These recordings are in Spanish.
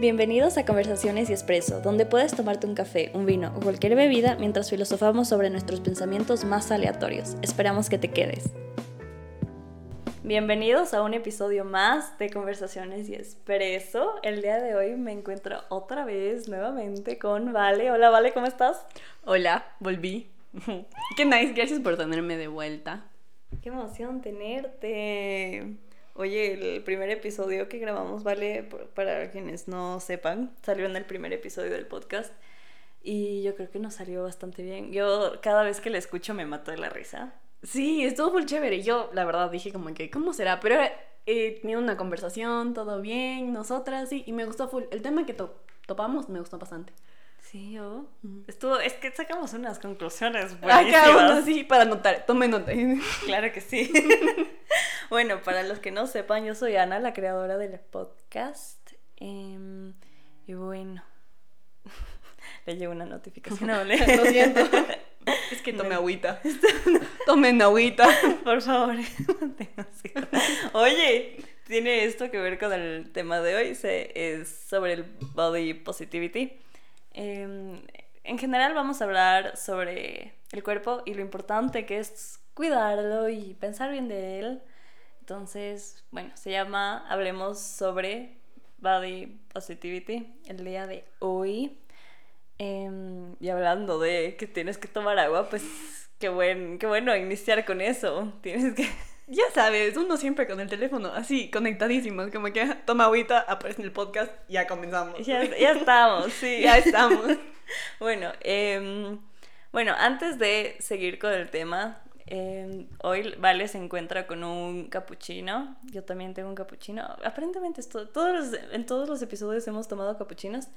Bienvenidos a Conversaciones y Espresso, donde puedes tomarte un café, un vino o cualquier bebida mientras filosofamos sobre nuestros pensamientos más aleatorios. Esperamos que te quedes. Bienvenidos a un episodio más de Conversaciones y Espresso. El día de hoy me encuentro otra vez nuevamente con Vale. Hola Vale, ¿cómo estás? Hola, volví. Qué nice, gracias por tenerme de vuelta. Qué emoción tenerte. Oye, el primer episodio que grabamos, vale, para quienes no sepan, salió en el primer episodio del podcast y yo creo que nos salió bastante bien. Yo cada vez que la escucho me mato de la risa. Sí, estuvo muy chévere. Yo, la verdad, dije como que, ¿cómo será? Pero he tenido una conversación, todo bien, nosotras, sí, y me gustó full. El tema que topamos me gustó bastante. Sí, yo. Estuvo, es que sacamos unas conclusiones ah, buenísimas. sí, para anotar, tome nota. claro que sí. bueno, para los que no sepan, yo soy Ana, la creadora del podcast. Em, y bueno, le llegó una notificación. No, le... Lo siento. Es que tome agüita. Tomen agüita. Por favor. Oye, tiene esto que ver con el tema de hoy. es sobre el body positivity. Em, en general vamos a hablar sobre el cuerpo y lo importante que es cuidarlo y pensar bien de él. Entonces, bueno, se llama Hablemos sobre Body Positivity el día de hoy. Em, y hablando de que tienes que tomar agua, pues qué, buen, qué bueno iniciar con eso. Tienes que... Ya sabes, uno siempre con el teléfono así, conectadísimo, como que toma agüita, aparece en el podcast, ya comenzamos. Ya, ya estamos, sí. ya estamos. bueno, eh, bueno, antes de seguir con el tema, Em, hoy Vale se encuentra con un capuchino. Yo también tengo un capuchino. Aparentemente esto, todos en todos los episodios hemos tomado capuchinos.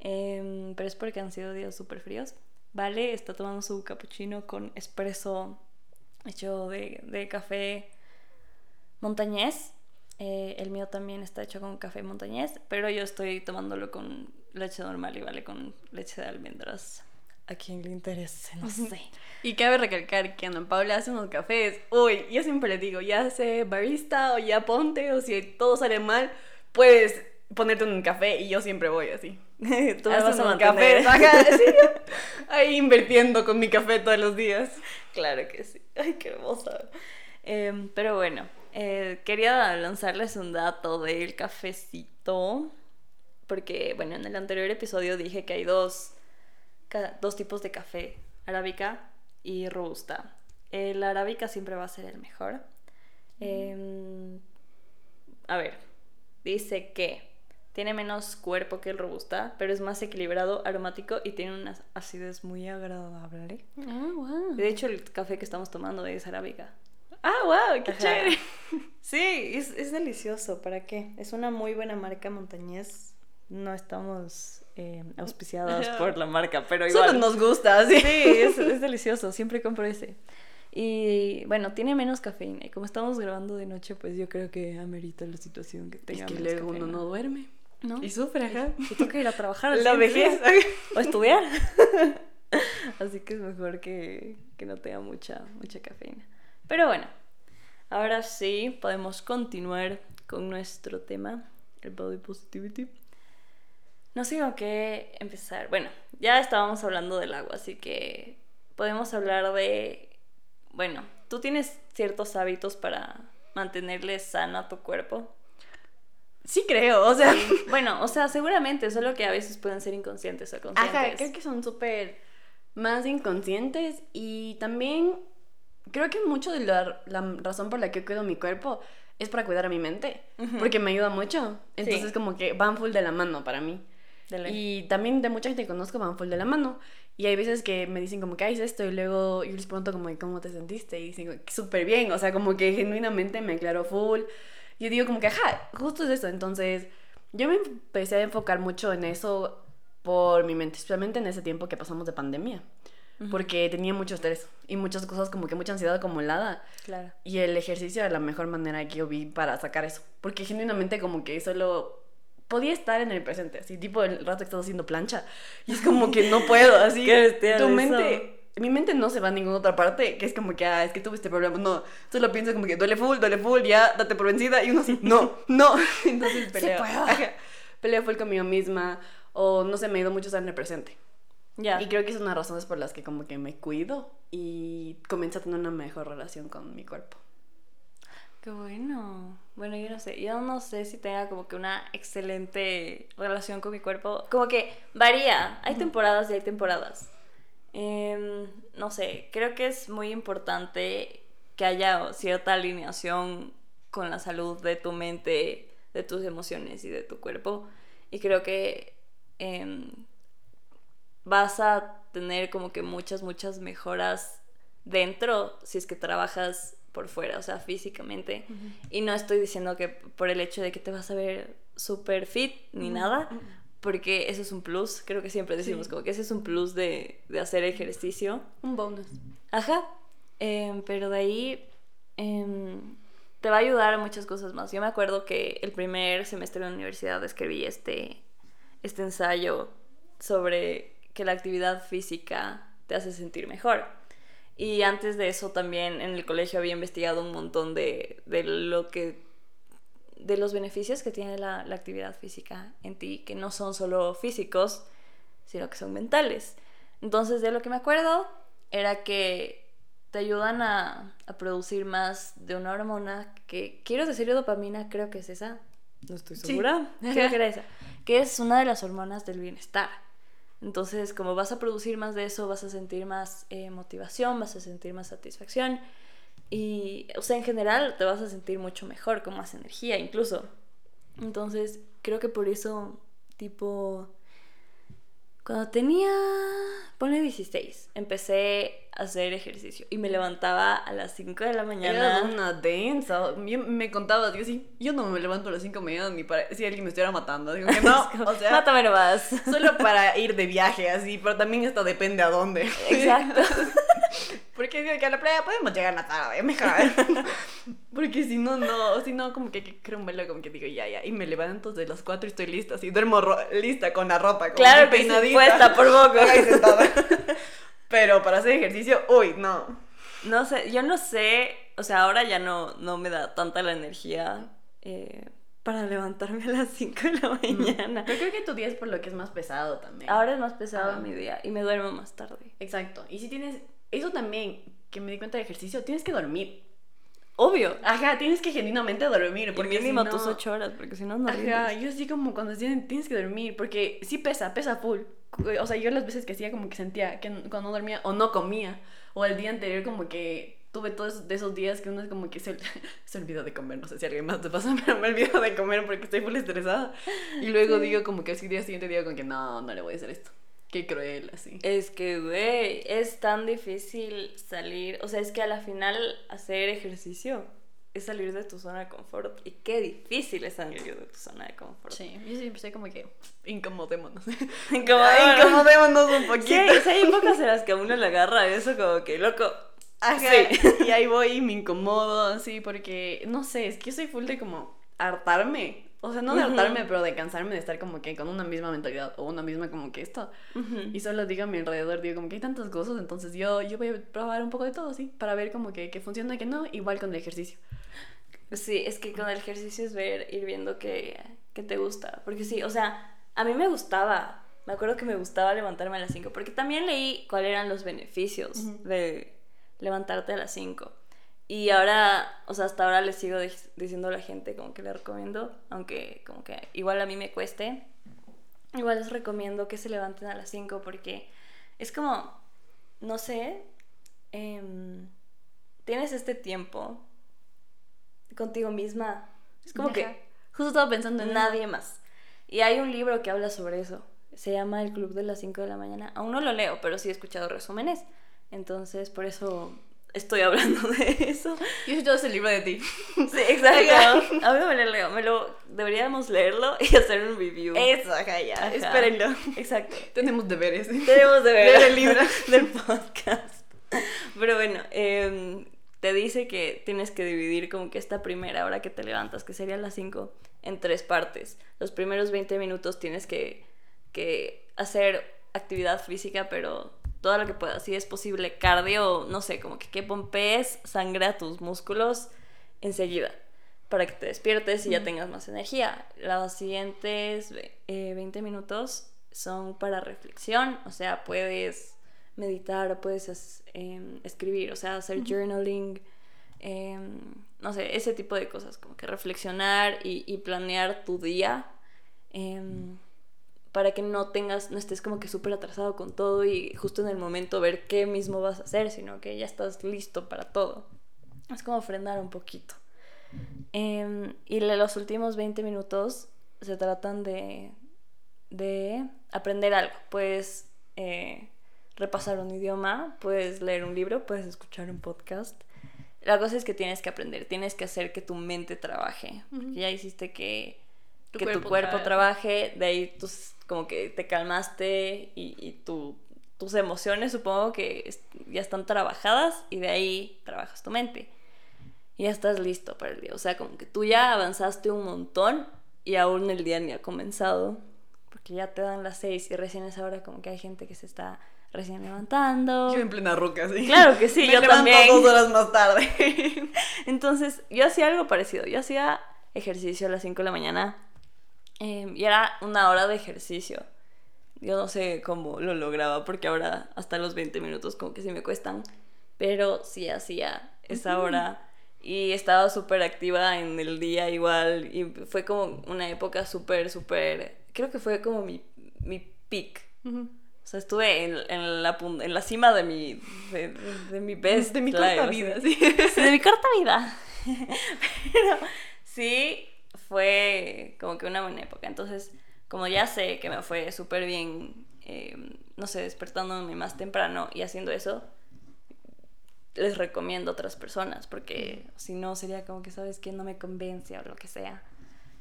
Em, pero es porque han sido días súper fríos. Vale está tomando su capuchino con espresso hecho de, café montañés. Eh, el mío también está hecho con café montañés. Pero yo estoy tomándolo con leche normal y vale con leche de almendras a quien le interese, no sé. Y cabe recalcar que Ana Paula hace unos cafés. Uy, yo siempre le digo, ya sé barista o ya ponte, o si todo sale mal, puedes ponerte un café y yo siempre voy así. Tú vas a un café. ahí invirtiendo con mi café todos los días. Claro que sí. Ay, qué hermosa. Em, pero bueno, eh, quería lanzarles un dato del cafecito. Porque, bueno, en el anterior episodio dije que hay dos dos tipos de café, arábica y robusta. El arábica siempre va a ser el mejor. Em, a ver, dice que tiene menos cuerpo que el robusta, pero es más equilibrado, aromático y tiene una acidez muy agradable. Ah, wow. De hecho, el café que estamos tomando es arábica. Ah, wow, qué chévere. Sí, es, es, delicioso. ¿Para qué? Es una muy buena marca montañés. No estamos eh, auspiciadas por la marca, pero igual. Solo nos gusta, sí. Sí, es, es delicioso, siempre compro ese. Y bueno, tiene menos cafeína. Y como estamos grabando de noche, pues yo creo que amerita la situación que tenga. Es que luego uno no duerme. ¿No? Y sufre, ajá. Y toca ir a trabajar. La vejez. o estudiar. Así que es mejor que, que no tenga mucha, mucha cafeína. Pero bueno, ahora sí podemos continuar con nuestro tema, el body positivity. No sé con qué empezar. Bueno, ya estábamos hablando del agua, así que podemos hablar de... Bueno, tú tienes ciertos hábitos para mantenerle sano a tu cuerpo. Sí creo, o sea... Bueno, o sea, seguramente, solo que a veces pueden ser inconscientes o conscientes. Ajá, creo que son súper más inconscientes y también creo que mucho de la, razón por la que cuido mi cuerpo es para cuidar a mi mente, porque me ayuda mucho. Entonces como que van full de la mano para mí. Y también de mucha gente que conozco van full de la mano. Y hay veces que me dicen como que haces esto y luego yo les pregunto como cómo te sentiste y dicen súper bien, o sea, como que genuinamente me aclaró full. Yo digo como que, ajá, justo es eso. Entonces yo me empecé a enfocar mucho en eso por mi mente, especialmente en ese tiempo que pasamos de pandemia. Porque tenía mucho estrés y muchas cosas como que mucha ansiedad acumulada. Claro. Y el ejercicio era la mejor manera que yo vi para sacar eso. Porque genuinamente como que solo podía estar en el presente, así tipo el rato que estás haciendo plancha. Y es como que no puedo, así. Tu mente mi mente no se va a ninguna otra parte, que es como que, ah, es que tuve este problema. No, solo pienso como que duele full, duele full, ya, date por vencida. Y uno así, no, no. Entonces peleo. puedo. Ajá. peleo full conmigo misma. O no sé, me ido mucho estar en el presente. Ya. Y creo que es una de las razones por las que como que me cuido y comienzo a tener una mejor relación con mi cuerpo. Qué bueno. Bueno, yo no sé. Yo no sé si tenga como que una excelente relación con mi cuerpo. Como que varía. Hay temporadas y hay temporadas. Em, no sé. Creo que es muy importante que haya cierta alineación con la salud de tu mente, de tus emociones y de tu cuerpo. Y creo que em, vas a tener como que muchas, muchas mejoras dentro si es que trabajas por fuera, o sea, físicamente. Y no estoy diciendo que por el hecho de que te vas a ver súper fit ni nada, porque eso es un plus, creo que siempre decimos Sí. como que ese es un plus de, de hacer ejercicio. Un bonus. Ajá, em, pero de ahí em, te va a ayudar a muchas cosas más. Yo me acuerdo que el primer semestre de la universidad escribí este, este ensayo sobre que la actividad física te hace sentir mejor. Y antes de eso también en el colegio había investigado un montón de, de lo que de los beneficios que tiene la, la actividad física en ti, que no son solo físicos, sino que son mentales. Entonces, de lo que me acuerdo era que te ayudan a, a producir más de una hormona que, quiero decir dopamina, creo que es esa. No estoy Sí. segura. Creo que era esa. Que es una de las hormonas del bienestar. Entonces, como vas a producir más de eso, vas a sentir más eh, motivación, vas a sentir más satisfacción. Y, o sea, en general te vas a sentir mucho mejor, con más energía incluso. Entonces, creo que por eso, tipo, cuando tenía, ponle 16, empecé a hacer ejercicio y me levantaba a las 5 de la mañana. Era una densa. Me contabas, yo sí, yo no me levanto a las 5 de la mañana ni para si alguien me estuviera matando. Digo que no, o sea, Mátame nomás. solo para ir de viaje así, pero también esto depende a dónde. Exacto. Porque digo que a la playa podemos llegar a la tarde, mejor. Porque si no, no, si no, como que creo un velo, como que digo, ya, ya. Y me levanto de las 4 y estoy lista, así duermo lista con la ropa, como Claro que que peinadita. puesta por poco. Pero para hacer ejercicio, uy, no. No sé, yo no sé, o sea, ahora ya no, no me da tanta la energía eh, para levantarme a las 5 de la mañana. Pero creo que tu día es por lo que es más pesado también. Ahora es más pesado Ajá. mi día y me duermo más tarde. Exacto. Y si tienes, eso también, que me di cuenta de ejercicio, tienes que dormir. Obvio. Ajá, tienes que genuinamente dormir. Porque Porque mínimo si tus no- 8 horas, porque si no, no Ajá, rindes. yo así como cuando tienes que dormir, porque sí pesa, pesa full. O sea, yo las veces que hacía como que sentía que cuando no dormía o no comía, o el día anterior como que tuve todos de esos días que uno es como que se, se olvidó de comer, no sé si alguien más te pasa, pero me olvido de comer porque estoy full estresada. Y luego digo como que así día siguiente digo como que no, no le voy a hacer esto. Qué cruel, así. Es que, güey, es tan difícil salir. O sea, es que a la final hacer ejercicio es salir de tu zona de confort. Y qué difícil es salir de tu zona de confort. Sí, yo siempre estoy como que incomodémonos. Incomodémonos. incomodémonos un Sí, poquito. o sea, hay épocas en las que a uno le agarra eso como que, loco, Ajá. Sí. Y ahí voy y me incomodo, así, porque, no sé, es que yo soy full de como hartarme. O sea, no de hartarme, pero de cansarme de estar como que con una misma mentalidad o una misma como que esto. Y solo digo a mi alrededor, digo como que hay tantas cosas, entonces yo, yo voy a probar un poco de todo, sí, para ver como que, que funciona y que no, igual con el ejercicio. Sí, es que con el ejercicio es ver, ir viendo que, que te gusta. Porque sí, o sea, a mí me gustaba. Me acuerdo que me gustaba levantarme a las 5. Porque también leí cuáles eran los beneficios Ujú. de levantarte a las 5. Y ahora, o sea, hasta ahora le sigo di- diciendo a la gente como que le recomiendo. Aunque como que igual a mí me cueste. Igual les recomiendo que se levanten a las 5 porque es como, no sé, em, tienes este tiempo contigo misma. Es como Ajá. que Justo estaba pensando en nadie más. Y hay un libro que habla sobre eso. Se llama El Club de las 5 de la mañana. Aún no lo leo, pero sí he escuchado resúmenes. Entonces, por eso estoy hablando de eso. Yo he escuchado ese libro de ti. Sí, exacto. A mí me lo leo. Me lo, deberíamos leerlo y hacer un review. Eso, ya, Ajá. espérenlo. Exacto. Tenemos deberes. Tenemos de ver Leer el libro. del podcast. Pero bueno, em, te dice que tienes que dividir como que esta primera hora que te levantas, que sería las 5, en tres partes. Los primeros 20 minutos tienes que, que hacer actividad física, pero todo lo que puedas. Si es posible, cardio, no sé, como que que pompees sangre a tus músculos enseguida para que te despiertes y ya tengas más energía. Los siguientes 20 eh, minutos son para reflexión, o sea, puedes meditar o puedes em, escribir, o sea, hacer journaling, em, no sé, ese tipo de cosas, como que reflexionar y, planear tu día em, para que no tengas, no estés como que súper atrasado con todo y justo en el momento ver qué mismo vas a hacer, sino que ya estás listo para todo. Es como frenar un poquito. Em, y los últimos 20 minutos se tratan de, de aprender algo. Puedes eh, repasar un idioma, puedes leer un libro, puedes escuchar un podcast. La cosa es que tienes que aprender, tienes que hacer que tu mente trabaje. Ya hiciste que tu que cuerpo tu cuerpo trabaje. de ahí tus, como que te calmaste y, y tu, tus emociones supongo que ya están trabajadas y de ahí trabajas tu mente y ya estás listo para el día. O sea, como que tú ya avanzaste un montón y aún el día ni ha comenzado, porque ya te dan las seis y recién es ahora como que hay gente que se está recién levantando. Yo en plena roca, sí. Claro que sí, Me yo levanto también. dos horas más tarde. Entonces, yo hacía algo parecido. Yo hacía ejercicio a las 5 de la mañana em, y era una hora de ejercicio. Yo no sé cómo lo lograba porque ahora hasta los 20 minutos como que sí me cuestan, pero sí hacía esa hora y estaba súper activa en el día igual y fue como una época súper, súper, creo que fue como mi, mi peak. O sea, estuve en, en, la, en la cima de mi, de, mi best De mi corta vida, sí. De mi corta vida. Pero sí fue como que una buena época. Entonces, como ya sé que me fue súper bien, eh, no sé, despertándome más temprano y haciendo eso, les recomiendo a otras personas, porque si no sería como que, ¿sabes que No me convence o lo que sea.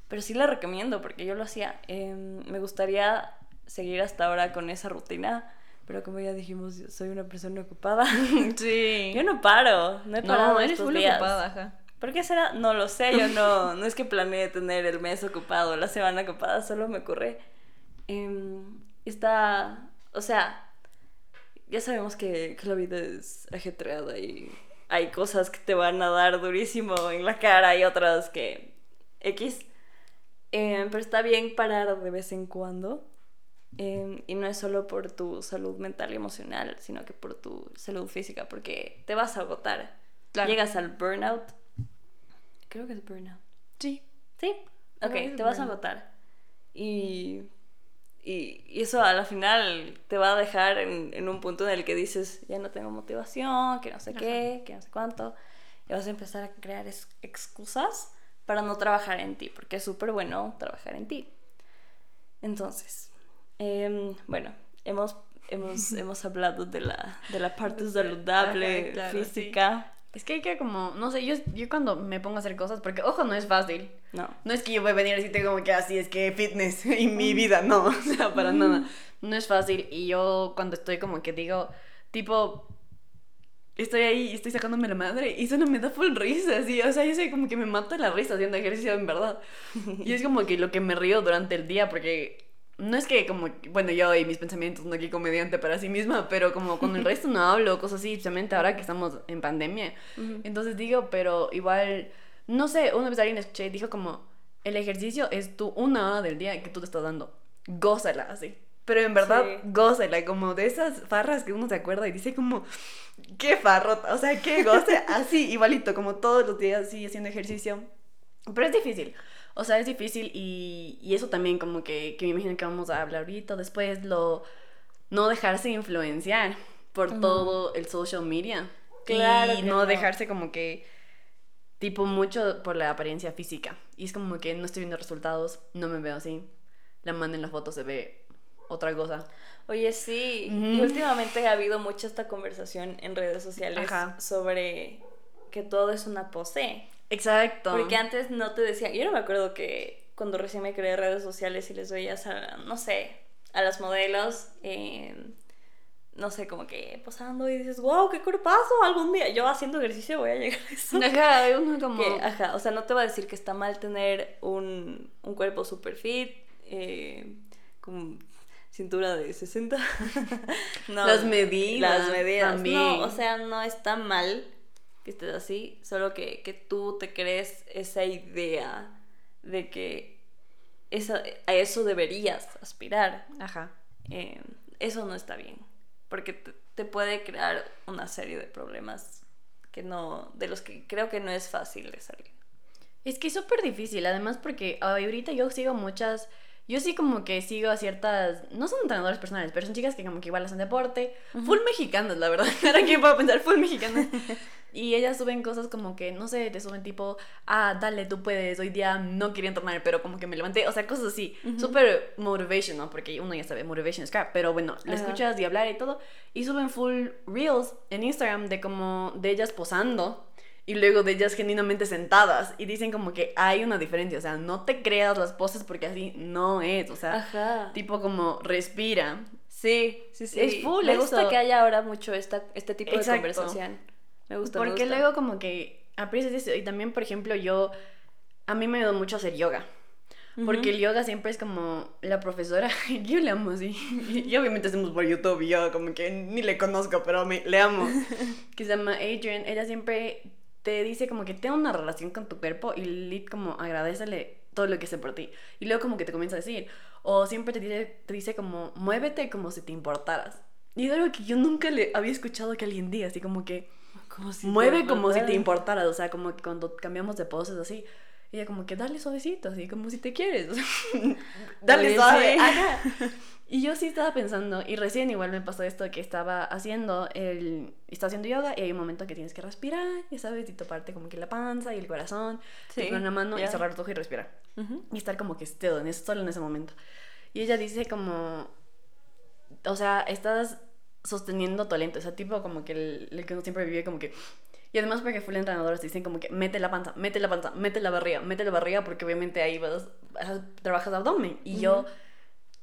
Pero sí les recomiendo, porque yo lo hacía. Em, me gustaría seguir hasta ahora con esa rutina, pero como ya dijimos, soy una persona ocupada. Sí. yo no paro, no he parado No, eres estos full días. ocupada, ajá. ¿Por qué será? No lo sé, yo no, no es que planeé tener el mes ocupado, la semana ocupada, solo me ocurre. Em, está, o sea, ya sabemos que, que, la vida es ajetreada y hay cosas que te van a dar durísimo en la cara y otras que X. Eh, pero está bien parar de vez en cuando. Eh, y no es solo por tu salud mental y emocional, sino que por tu salud física, porque te vas a agotar. Claro. Llegas al burnout. Creo que es burnout. Sí. Sí. Ok, te vas a agotar. Y y, eso a la final te va a dejar en, en, un punto en el que dices, ya no tengo motivación, que no sé qué, que no sé cuánto. Y vas a empezar a crear excusas para no trabajar en ti, porque es súper bueno trabajar en ti. Entonces, eh, bueno, hemos, hemos, hemos hablado de la, de la parte saludable, Ajá, claro, física. Sí. Es que hay que como, no sé, yo, yo cuando me pongo a hacer cosas, porque ojo, no es fácil. No. No es que yo voy a venir y decirte como que así es que fitness y mi vida, no, o sea, para nada. No es fácil y yo cuando estoy como que digo, tipo, estoy ahí y estoy sacándome la madre y eso no me da full risa, así, o sea, yo sé como que me mato la risa haciendo ejercicio en verdad. Y es como que lo que me río durante el día porque no es que como, bueno, yo y mis pensamientos, no aquí comediante para sí misma, pero como con el resto no hablo, cosas así, especialmente ahora que estamos en pandemia. Uh -huh. Entonces digo, pero igual, no sé, una vez alguien escuché y dijo como, el ejercicio es tu una hora del día que tú te estás dando, gózala así. Pero en verdad, sí. gózala, como de esas farras que uno se acuerda y dice como, qué farrota, o sea, qué goce, así, igualito, como todos los días, así, haciendo ejercicio. Pero es difícil. O sea, es difícil y, y eso también como que, que, me imagino que vamos a hablar ahorita. Después lo... No dejarse influenciar por uh -huh. todo el social media. Claro. Y no, no dejarse como que... Tipo mucho por la apariencia física. Y es como que no estoy viendo resultados, no me veo así. La mano en la foto se ve otra cosa. Oye, sí. Y últimamente ha habido mucha esta conversación en redes sociales Ajá. sobre que todo es una pose. Exacto. Porque antes no te decía, yo no me acuerdo que cuando recién me creé redes sociales y les veías a, no sé, a las modelos, eh, no sé, como que posando y dices, wow, qué cuerpazo, algún día yo haciendo ejercicio voy a llegar a eso. Ajá, uno como... Que, ajá, o sea, no te va a decir que está mal tener un, un cuerpo super fit, eh, con cintura de 60. no, Las medidas Las medidas. también. No, o sea, no está mal que estés así, solo que, que tú te crees esa idea de que esa, a eso deberías aspirar. Ajá. Eh, eso no está bien, porque te, te puede crear una serie de problemas que no, de los que creo que no es fácil de salir. Es que es súper difícil, además porque ahorita yo sigo muchas, yo sí como que sigo a ciertas, no son entrenadores personales, pero son chicas que como que igual hacen deporte, full mexicanas, la verdad, ahora que puedo pensar, full mexicanas. Y ellas suben cosas como que, no sé, te suben tipo, ah, dale, tú puedes, hoy día no quería entrenar, pero como que me levanté, o sea, cosas así, súper motivation, ¿no? Porque uno ya sabe, motivation es crap, pero bueno, le escuchas y hablar y todo, y suben full reels en Instagram de como, de ellas posando, y luego de ellas genuinamente sentadas, y dicen como que hay una diferencia, o sea, no te creas las poses porque así no es, o sea, Ajá. tipo como respira. Sí, sí, sí. Es full Me gusta que haya ahora mucho esta, este tipo Exacto. de conversación. Me gusta. me Porque gusta. luego como que aprecias eso. Y también, por ejemplo, yo, a mí me ayudó mucho hacer yoga. Porque el yoga siempre es como la profesora, yo le amo así. Y obviamente hacemos por YouTube y yo como que ni le conozco, pero me, le amo. Que se llama Adrian. Ella siempre te dice como que tenga una relación con tu cuerpo y lit como agradecele todo lo que hace por ti. Y luego como que te comienza a decir. O siempre te dice, te dice como muévete como si te importaras. Y es algo que yo nunca le había escuchado que alguien diga, así como que Como si mueve como si te importara. importara, o sea, como que cuando cambiamos de poses así, ella como que dale suavecito, así como si te quieres, dale suave. Y yo sí estaba pensando, y recién igual me pasó esto que estaba haciendo el, estaba haciendo yoga y hay un momento que tienes que respirar, ya sabes, y toparte como que la panza y el corazón, Sí, y con una mano y ya. cerrar los ojos y respirar. Ujú. Y estar como que still, en ese- solo en ese momento. Y ella dice como, o sea, estás sosteniendo tu aliento, o sea, tipo como que el, el que uno siempre vive como que... Y además porque full entrenadores te dicen como que mete la panza, mete la panza, mete la barriga, mete la barriga porque obviamente ahí vas, vas- trabajas abdomen. Y yo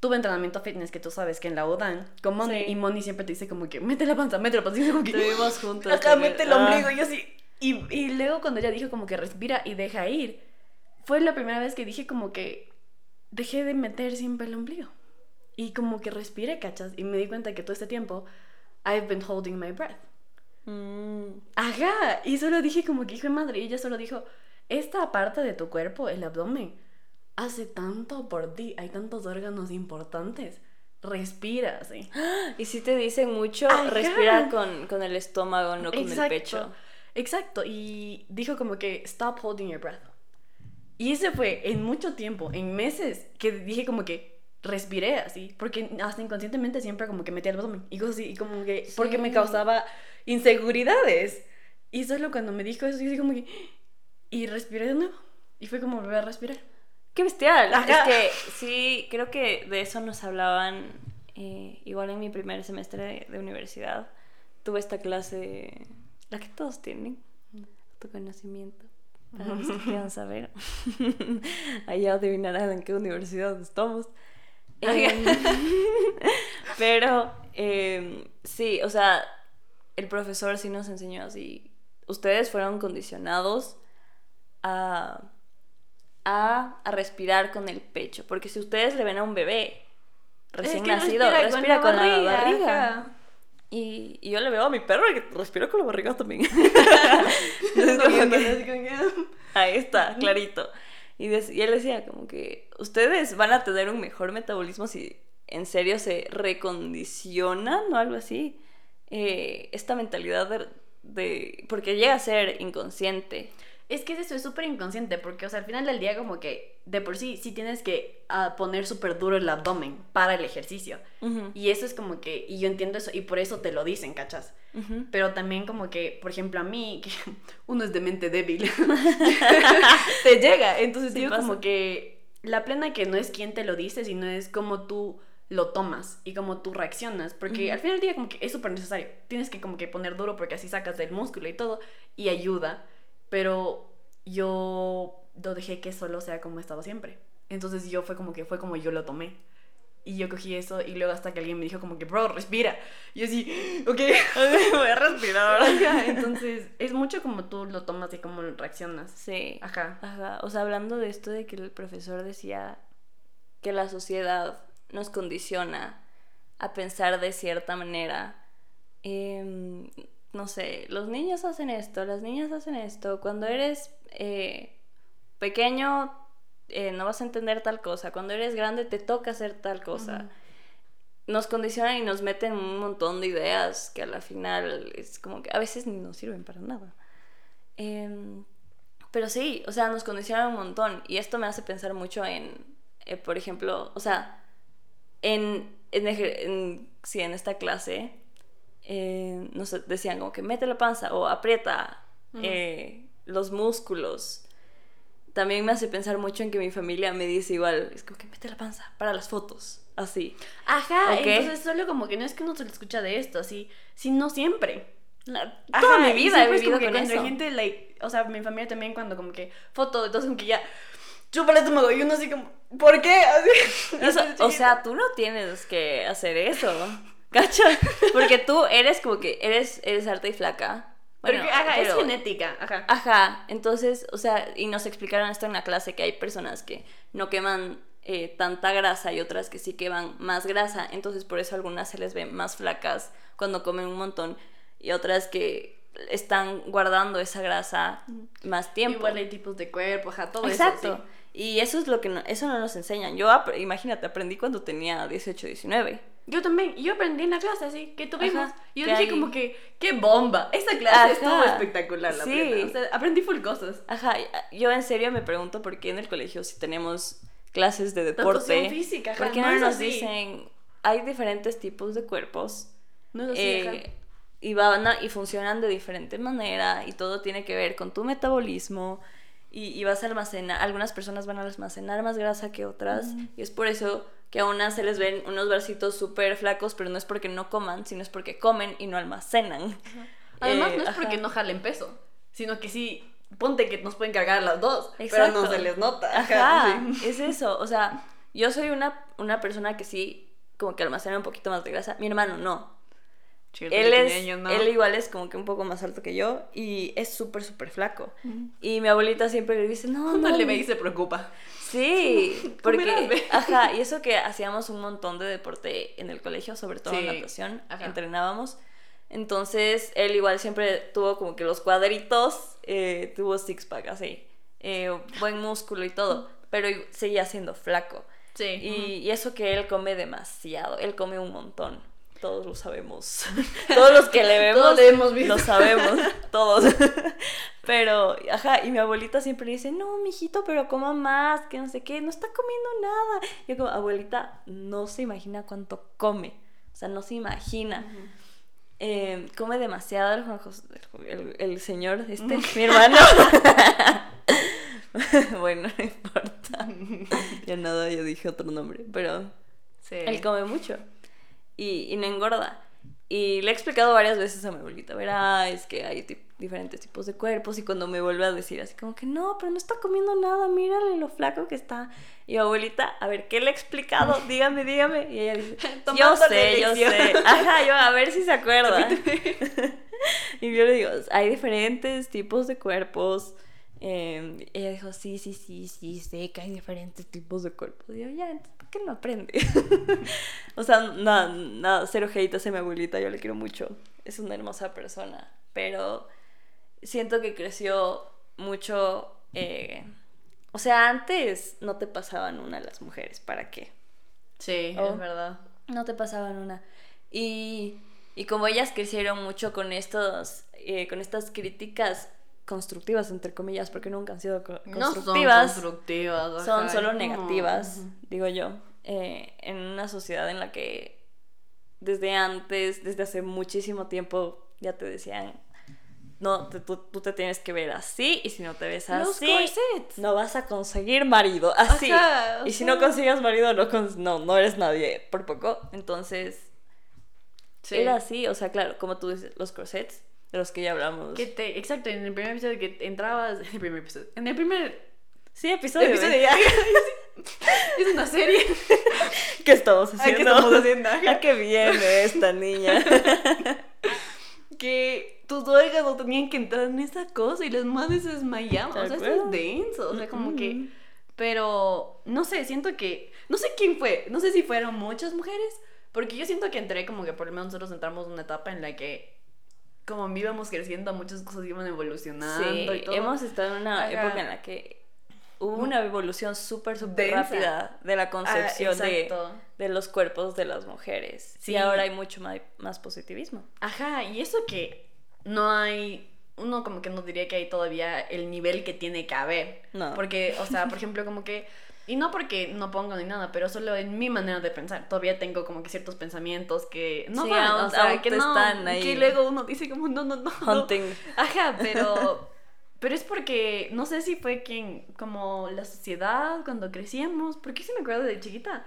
tuve entrenamiento fitness que tú sabes que en la UDAN con Moni Sí. y Moni siempre te dice como que mete la panza, mete la panza. Y como que, Estuvimos juntos. Acá también. mete el Ah. ombligo y yo así. Y, y luego cuando ella dijo como que respira y deja ir, fue la primera vez que dije como que dejé de meter siempre el ombligo. Y como que respiré, ¿cachas? Y me di cuenta que todo este tiempo I've been holding my breath. Mm. Ajá. Y solo dije como que hijo de madre. Y ella solo dijo, esta parte de tu cuerpo, el abdomen, hace tanto por ti. Hay tantos órganos importantes. Respira, sí. Y si te dicen mucho, Ajá. respira con, con el estómago, no con el pecho. Exacto. Y dijo como que stop holding your breath. Y ese fue en mucho tiempo, en meses, que dije como que respiré así, porque hasta inconscientemente siempre como que metía el abdomen y cosas así, y como que, porque me causaba inseguridades. Y solo cuando me dijo eso, yo dije como que, y respiré de nuevo. Y fue como volver a respirar. ¡Qué bestial! Ajá. Es que sí, creo que de eso nos hablaban eh, igual en mi primer semestre de, de universidad. Tuve esta clase, la que todos tienen, autoconocimiento. Para los que quieran saber. Allá adivinarán en qué universidad estamos. Em, pero em, sí, o sea, el profesor sí nos enseñó así. Ustedes fueron condicionados a, a, a respirar con el pecho. Porque si ustedes le ven a un bebé recién que nacido, respira respira, con con, la la barriga. Y, y yo le veo a mi perro que respira con la barriga también. Entonces, como que- Ahí está, clarito. Y, él decía como que ustedes van a tener un mejor metabolismo si en serio se recondicionan o algo así. Eh, esta mentalidad de, de- Porque llega a ser inconsciente. Es que es eso, es súper inconsciente, porque, o sea, al final del día como que de por sí, sí tienes que ah, poner súper duro el abdomen para el ejercicio. Y eso es como que, y yo entiendo eso, y por eso te lo dicen, ¿cachas? Pero también como que, por ejemplo, a mí, que uno es de mente débil, te llega. Entonces Sí digo pasa. como que la plena que no es quien te lo dice, sino es como tú lo tomas y como tú reaccionas. Porque al final del día como que es súper necesario. Tienes que como que poner duro porque así sacas del músculo y todo y ayuda. Pero yo lo dejé que solo sea como estaba siempre. Entonces yo fue como que fue como yo lo tomé. Y yo cogí eso y luego hasta que alguien me dijo como que, bro, respira. Y yo así, ok. Voy a respirar. Ajá, Entonces, es mucho como tú lo tomas y cómo reaccionas. Sí. Ajá. Ajá. O sea, hablando de esto de que el profesor decía que la sociedad nos condiciona a pensar de cierta manera. Em, no sé, los niños hacen esto, las niñas hacen esto. Cuando eres eh, pequeño eh, no vas a entender tal cosa. Cuando eres grande te toca hacer tal cosa. Nos condicionan y nos meten un montón de ideas que a la final es como que a veces ni nos sirven para nada. Em, pero sí, o sea, nos condicionan un montón. Y esto me hace pensar mucho en, eh, por ejemplo, o sea, en, en, sí, en esta clase eh, nos decían como que mete la panza o aprieta eh, los músculos. También me hace pensar mucho en que mi familia me dice igual, es como que mete la panza para las fotos, así. Ajá, entonces solo como que no es que uno se le escucha de esto, así, sino siempre. toda mi vida he vivido con eso. gente, like, o sea, mi familia también cuando como que foto, entonces como que ya chúpale estómago y uno así como, ¿por qué? Así, o sea, tú no tienes que hacer eso. ¿Cacha? Porque tú eres como que eres, eres alta y flaca. Bueno, ajá, es genética, ajá. Ajá, entonces, o sea, y nos explicaron esto en la clase que hay personas que no queman eh, tanta grasa y otras que sí queman más grasa, entonces por eso algunas se les ven más flacas cuando comen un montón y otras que están guardando esa grasa más tiempo. Igual hay tipos de cuerpo, ajá, todo Exacto. eso. Y eso es lo que no, eso no nos enseñan. Yo, imagínate, aprendí cuando tenía 18, 19. Yo también, yo aprendí en la clase así, que tuvimos. yo dije como que, qué bomba. Esta clase estuvo espectacular, la sí. O sea, aprendí full cosas. Ajá, yo en serio me pregunto por qué en el colegio si tenemos clases de deporte. física, ¿Por qué no, nos dicen, hay diferentes tipos de cuerpos? No lo eh, y van y funcionan de diferente manera y todo tiene que ver con tu metabolismo y, vas a almacenar, algunas personas van a almacenar más grasa que otras y es por eso que a unas se les ven unos bracitos súper flacos, pero no es porque no coman, sino es porque comen y no almacenan. Además, no es eh, porque no jalen peso, sino que sí, ponte que nos pueden cargar las dos, pero no se les nota. Ajá, es eso, o sea, yo soy una, una persona que sí, como que almacena un poquito más de grasa, mi hermano no, él, es, él igual es como que un poco más alto que yo y es súper, súper flaco. Y mi abuelita siempre le dice, no, no. le ve y se preocupa. Sí, porque, ajá, y eso que hacíamos un montón de deporte en el colegio, sobre todo en natación, entrenábamos. Entonces, él igual siempre tuvo como que los cuadritos, eh, tuvo six-pack así, eh, buen músculo y todo, pero seguía siendo flaco. Sí. Y, y eso que él come demasiado, él come un montón todos lo sabemos. todos los que le vemos todos hemos visto. lo sabemos, todos. pero, ajá, y mi abuelita siempre dice, no, mijito, pero coma más, que no sé qué, no está comiendo nada. Yo como, abuelita, no se imagina cuánto come. O sea, no se imagina. Em, come demasiado el, Juan el, el señor, este, mi hermano. bueno, no importa. Ya nada, yo dije otro nombre, pero sí. él come mucho y, no engorda. Y le he explicado varias veces a mi abuelita, verá, es que hay diferentes tipos de cuerpos y cuando me vuelve a decir así como que no, pero no está comiendo nada, mírale lo flaco que está. Y abuelita, a ver, ¿qué le he explicado? Dígame, dígame. Y ella dice, yo sé, yo sé. Ajá, yo a ver si se acuerda. y yo le digo, hay diferentes tipos de cuerpos. Eh, ella dijo, sí, sí, sí, sí, sé que hay diferentes tipos de cuerpos. Y yo, ya, ¿por qué no aprende? o sea, nada, nada, cero hate a mi abuelita, yo le quiero mucho. Es una hermosa persona, pero siento que creció mucho. Eh, o sea, antes no te pasaban una las mujeres, ¿para qué? Sí, es verdad. No te pasaban una. Y, y como ellas crecieron mucho con estos, eh, con estas críticas constructivas, entre comillas, porque nunca han sido constructivas. No son constructivas. Son solo negativas, digo yo, eh, en una sociedad en la que desde antes, desde hace muchísimo tiempo, ya te decían, no, tú, te tienes que ver así, y si no te ves así, no vas a conseguir marido, así. y si no consigues marido, no, no, no eres nadie, por poco. Entonces, era así, o sea, claro, como tú dices, los corsets de los que ya hablamos. Que te, exacto, en el primer episodio que entrabas. En el primer episodio. En el primer. Sí, episodio. episodio ya. es una serie. ¿Qué estamos haciendo? ¿Qué estamos haciendo? ¿A qué viene esta niña? que tus órganos tenían que entrar en esa cosa y las madres se desmayaban. O sea, eso es denso. O sea, como que. Pero no sé, siento que. No sé quién fue. No sé si fueron muchas mujeres Porque yo siento que entré como que por lo menos nosotros entramos en una etapa en la que como íbamos creciendo, muchas cosas iban evolucionando Sí, y todo. hemos estado en una Ajá. época en la que hubo una evolución súper, súper rápida de la Ah, concepción de, de los cuerpos de las mujeres. Sí. Y ahora hay mucho más, más positivismo. Ajá, y eso que no hay, uno como que no diría que hay todavía el nivel que tiene que haber. No. Porque, o sea, por ejemplo, como que, y no porque no pongo ni nada, pero solo en mi manera de pensar, todavía tengo como que ciertos pensamientos que no Sí, van, o sea, que no, están ahí. que luego uno dice como, no, no, no. Ajá, pero, pero es porque, no sé si fue que, como la sociedad, cuando crecíamos, porque sí me acuerdo de chiquita,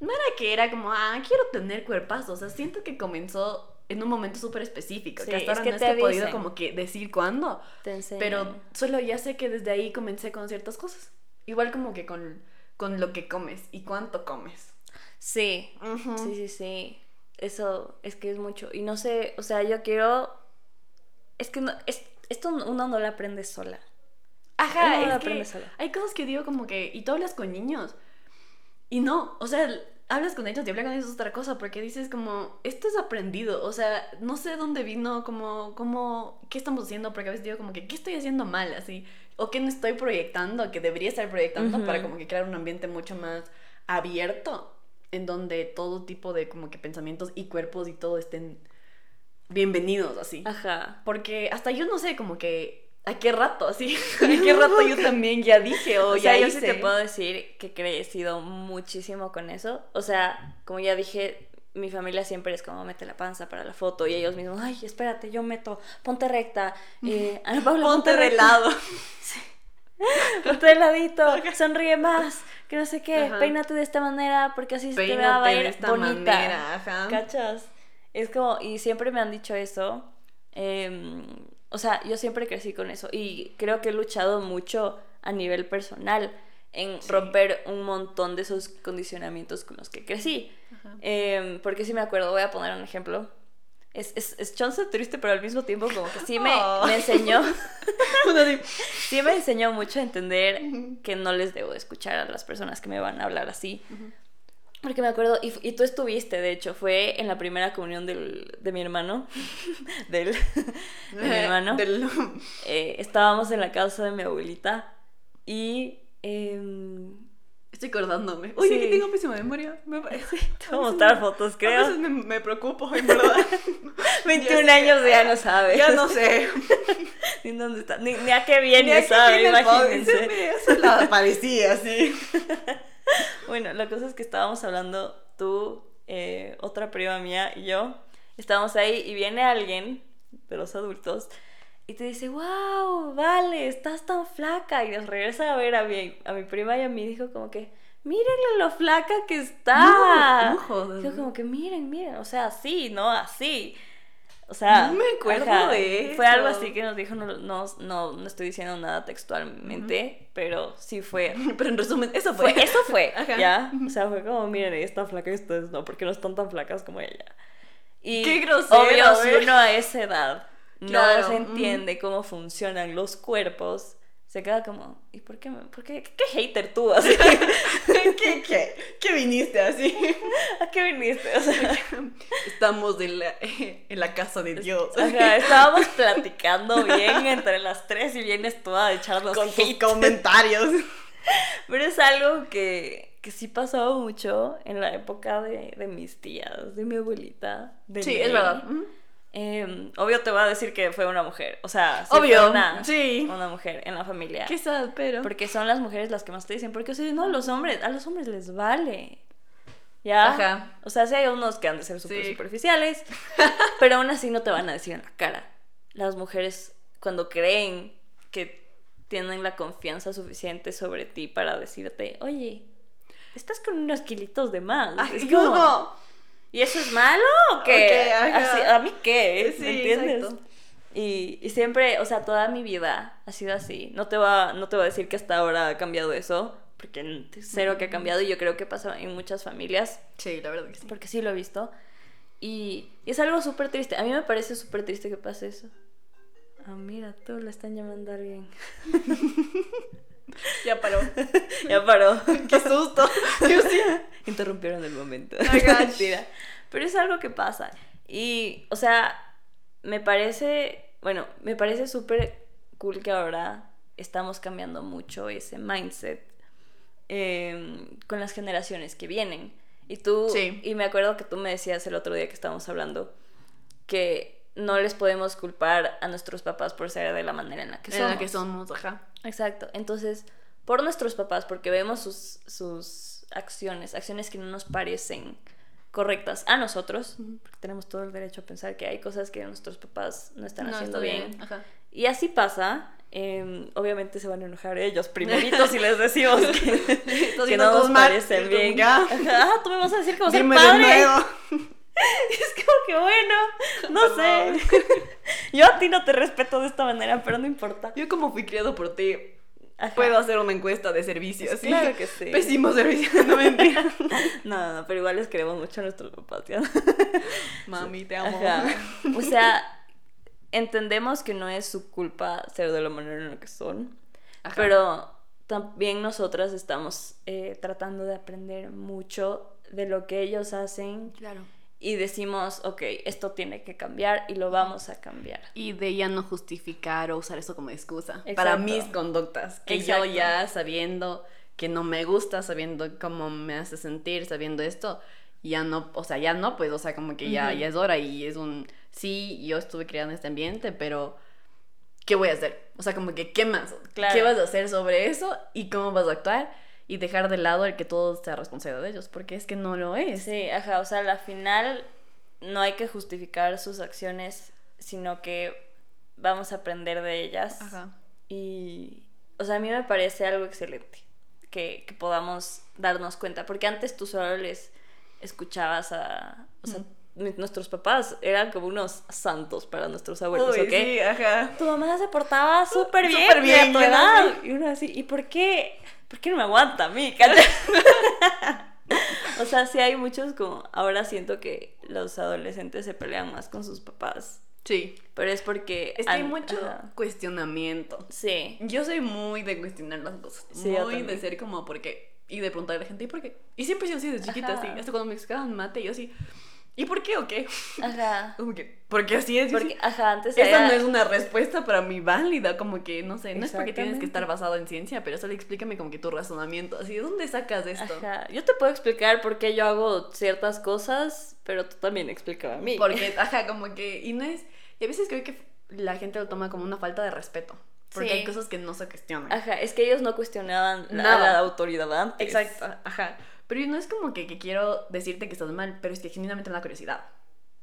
no era que era como, ah, quiero tener cuerpazos, o sea, siento que comenzó en un momento súper específico, Sí, que hasta es ahora que no te he podido como que decir cuándo, Te pero solo ya sé que desde ahí comencé con ciertas cosas, igual como que con, con lo que comes y cuánto comes. Sí, sí, sí, sí. Eso es que es mucho. Y no sé, o sea, yo quiero... Es que no, es, esto uno no lo aprende sola. Ajá, Uno lo es aprende que sola. hay cosas que digo como que, y tú hablas con niños, y no, o sea, hablas con ellos y hablar con ellos es otra cosa, porque dices como, esto es aprendido, o sea, no sé dónde vino, como, como, qué estamos haciendo, porque a veces digo como que, ¿qué estoy haciendo mal, así? O qué no estoy proyectando, que debería estar proyectando para como que crear un ambiente mucho más abierto, en donde todo tipo de como que pensamientos y cuerpos y todo estén bienvenidos, así. Ajá. Porque hasta yo no sé, como que. ¿A qué rato? Así. ¿A qué rato yo también ya dije o, O ya sea, yo hice? sí te puedo decir que he crecido muchísimo con eso. O sea, como ya dije, mi familia siempre es como mete la panza para la foto y ellos mismos, ay, espérate, yo meto, ponte recta, eh, Ana Paula, Ponte de recta, lado. ponte de ladito, sonríe más, que no sé qué, Ajá. peínate de esta manera porque así se te va a ir de esta bonita. manera. Ajá. ¿Cachas? Es como, y siempre me han dicho eso. em, o sea, yo siempre crecí con eso y creo que he luchado mucho a nivel personal en Sí. romper un montón de esos condicionamientos con los que crecí. Em, porque si me acuerdo, voy a poner un ejemplo. Es, es, es chance triste, pero al mismo tiempo como que sí me, Oh. me enseñó, sí me enseñó mucho a entender que no les debo escuchar a las personas que me van a hablar así. Porque me acuerdo, y, y tú estuviste, de hecho, fue en la primera comunión del, de mi hermano, del, de mi hermano. Del- Eh, estábamos en la casa de mi abuelita y... em, Estoy acordándome. Oye, Sí. que tengo pésima memoria. Me parece. voy a mostrar fotos, A creo. veces me, me preocupo, en verdad. 21 sé. años ya no sabe. ya no sé. ni dónde está, ni, ni a qué viene, a sabe, imagínense. Eso la parecía, sí. Bueno, la cosa es que estábamos hablando tú, eh, otra prima mía y yo. Estábamos ahí y viene alguien de los adultos y te dice, wow, vale, estás tan flaca. Y nos regresa a ver a mi, a mi prima y a mí dijo como que, mírenle lo flaca que está. No, no. Dijo como que, miren, miren, o sea, así, no así. O sea, No me acuerdo de Fue algo así que nos dijo, no, no, no, no estoy diciendo nada textualmente, pero sí fue Pero en resumen, eso fue. fue, eso fue, Ajá. ¿ya? O sea, fue como, miren, está flaca y ustedes no, porque no están tan flacas como ella. Y Qué grosero, obvio, uno a esa edad no Claro, se entiende cómo funcionan los cuerpos, se queda como, ¿y por qué? por qué, qué, hater tú? Así, ¿Qué, qué, ¿Qué viniste así? ¿A qué viniste? O sea, Estamos en la, en la casa de Dios. estábamos platicando bien entre las tres y vienes tú a echarnos Con tus hate. comentarios. Pero es algo que, que sí pasaba mucho en la época de, de mis tías, de mi abuelita. De Sí, es verdad. Eh, obvio te va a decir que fue una mujer. O sea, sí Obvio, fue una, sí. una mujer en la familia. Qué sad, pero. Porque son las mujeres las que más te dicen. Porque, o sea, no, los hombres, a los hombres les vale. ¿Ya? Ajá. O sea, sí hay unos que han de ser súper Sí. superficiales, pero aún así no te van a decir en la cara. Las mujeres, cuando creen que tienen la confianza suficiente sobre ti para decirte, oye, estás con unos kilitos de más. Ay, es como, no. ¿Y eso es malo o qué? Ok, ajá. Así, ¿A mí qué? Sí, ¿Me entiendes? exacto. Y, y siempre, o sea, toda mi vida ha sido así. No te, va, no te voy a decir que hasta ahora ha cambiado eso, porque cero que ha cambiado y yo creo que pasa en muchas familias, Sí, la verdad que sí. porque sí lo he visto. Y, y es algo súper triste. A mí me parece súper triste que pase eso. Ah, mira, tú le están llamando a alguien. Ya paró. ya paró. Qué susto. Interrumpieron el momento. Oh. Mentira. Pero es algo que pasa. Y, o sea, me parece, bueno, me parece súper cool que ahora estamos cambiando mucho ese mindset em, con las generaciones que vienen. Y tú, Sí. y me acuerdo que tú me decías el otro día que estábamos hablando que no les podemos culpar a nuestros papás por ser de la manera en la que En somos. la que somos, ajá. Exacto. Entonces, por nuestros papás, porque vemos sus, sus acciones, acciones que no nos parecen correctas a nosotros, porque tenemos todo el derecho a pensar que hay cosas que nuestros papás no están No, haciendo bien. Ajá. Y así pasa. em, obviamente se van a enojar ellos primeritos si les decimos que, no nos mal. parecen bien. Ajá, tú me vas a decir cómo ser Dime de padre. Es como que bueno, no sé. Yo a ti no te respeto de esta manera, pero no importa. Yo como fui criado por ti, Ajá. puedo hacer una encuesta de servicio, ¿sí? Claro que sí. Pésimo servicio, no mentira. No, no, pero igual les queremos mucho a nuestros papás, ¿ya? Mami, te amo. Ajá. O sea, entendemos que no es su culpa ser de la manera en la que son, Ajá. pero también nosotras estamos eh, tratando de aprender mucho de lo que ellos hacen Claro. Y decimos, ok, esto tiene que cambiar y lo vamos a cambiar. Y de ya no justificar o usar eso como excusa Exacto. para mis conductas. Que Exacto. yo ya sabiendo que no me gusta, sabiendo cómo me hace sentir, sabiendo esto, ya no, o sea, ya no, pues, o sea, como que ya, Ujú. ya es hora y es un, sí, yo estuve creando este ambiente, pero ¿qué voy a hacer? O sea, como que, ¿qué más? Claro. ¿Qué vas a hacer sobre eso y cómo vas a actuar? Y dejar de lado el que todo sea responsabilidad de ellos, porque es que no lo es. Sí, ajá, o sea, al final no hay que justificar sus acciones, sino que vamos a aprender de ellas. Ajá. Y, o sea, a mí me parece algo excelente que, que podamos darnos cuenta, porque antes tú solo les escuchabas a, o sea, nuestros papás eran como unos santos para nuestros abuelos, Uy, ¿ok? sí, ajá. Tu mamá se portaba súper bien, Súper y a bien, tu edad. así. Y uno así, ¿y por qué? ¿Por qué no me aguanta a mí? O sea, sí hay muchos como, ahora siento que los adolescentes se pelean más con sus papás, Sí. pero es porque... Es que hay mucho ajá. cuestionamiento. Sí. Yo soy muy de cuestionar las cosas. Sí, yo muy de ser como, ¿por qué? Y de preguntarle a la gente, ¿y por qué? Y siempre he sido así, de chiquita, Ajá. así. Hasta cuando me explicaban mate, yo así, ¿y por qué o qué? Ajá. Como que, porque así es. Porque, ajá, antes Esa era- no es una respuesta para mí válida, como que, no sé, no es porque tienes que estar basado en ciencia, pero solo explícame como que tu razonamiento, así, ¿de dónde sacas esto? Ajá. Yo te puedo explicar por qué yo hago ciertas cosas, pero tú también explícame a mí. Porque, ajá, como que, y no es, y a veces creo que la gente lo toma como una falta de respeto, porque Sí. hay cosas que no se cuestionan. Ajá, es que ellos no cuestionaban la, Nada. la autoridad antes. Exacto, ajá. Pero no es como que, que quiero decirte que estás mal, pero es que genuinamente me da curiosidad.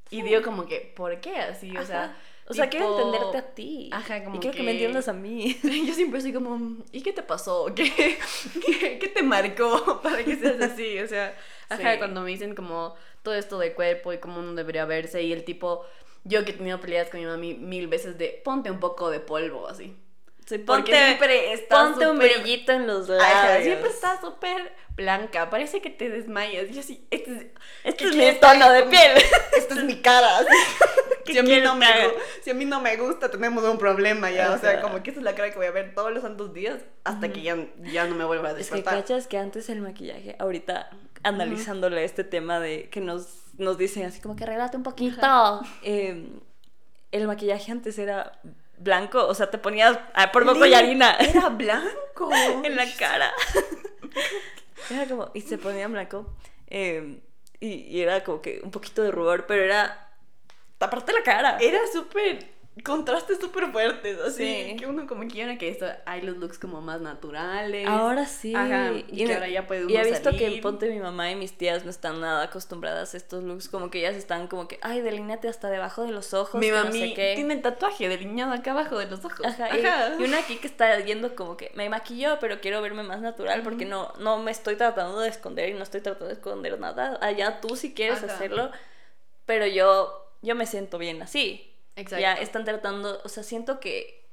Y digo como que, ¿por qué así? O sea. O sea, quiero entenderte a ti. Ajá, como Y quiero que... que- me entiendas a mí. Yo siempre soy como, ¿y qué te pasó? ¿Qué, qué, qué te marcó para que seas así? O sea, ajá, Sí. cuando me dicen como todo esto del cuerpo y cómo uno debería verse y el tipo, yo que he tenido peleas con mi mami mil veces de ponte un poco de polvo así. Sí, Porque ponte, siempre ponte un brillito en los labios. Ajá, siempre está súper blanca, parece que te desmayas. Y yo así, este es, Este ¿qué es mi tono de piel. Esta es mi cara. así. ¿Qué si, a mí no me, si a mí no me gusta, tenemos un problema ya. O sea, como que esa es la cara que voy a ver todos los santos días hasta que ya, ya no me vuelva a Es que despertar. cachas que antes el maquillaje, ahorita analizándole este tema de que nos, nos dicen así como que arreglate un poquito. eh, el maquillaje antes era blanco, o sea, te ponías ah, por poco harina Era blanco. en la cara. Era como, y se ponía blanco. eh, y, y era como que un poquito de rubor, pero era taparte la cara. Era súper. Contrastes súper fuertes, así. Sí. Que uno como quiera que esto hay los looks como más naturales. Ahora sí. Ajá, y que ahora ya puede Y uno he visto que salir. ponte mi mamá y mis tías no están nada acostumbradas a estos looks, como que ellas están como que, ay, delineate hasta debajo de los ojos. Mi que no sé qué". tiene tatuaje delineado acá abajo de los ojos. Ajá, y- Y, una aquí que está yendo como que me maquillo, pero quiero verme más natural porque no, no me estoy tratando de esconder y no estoy tratando de esconder nada. Allá tú si quieres Ajá. hacerlo, pero yo, yo me siento bien así. Exacto. Ya están tratando, o sea, siento que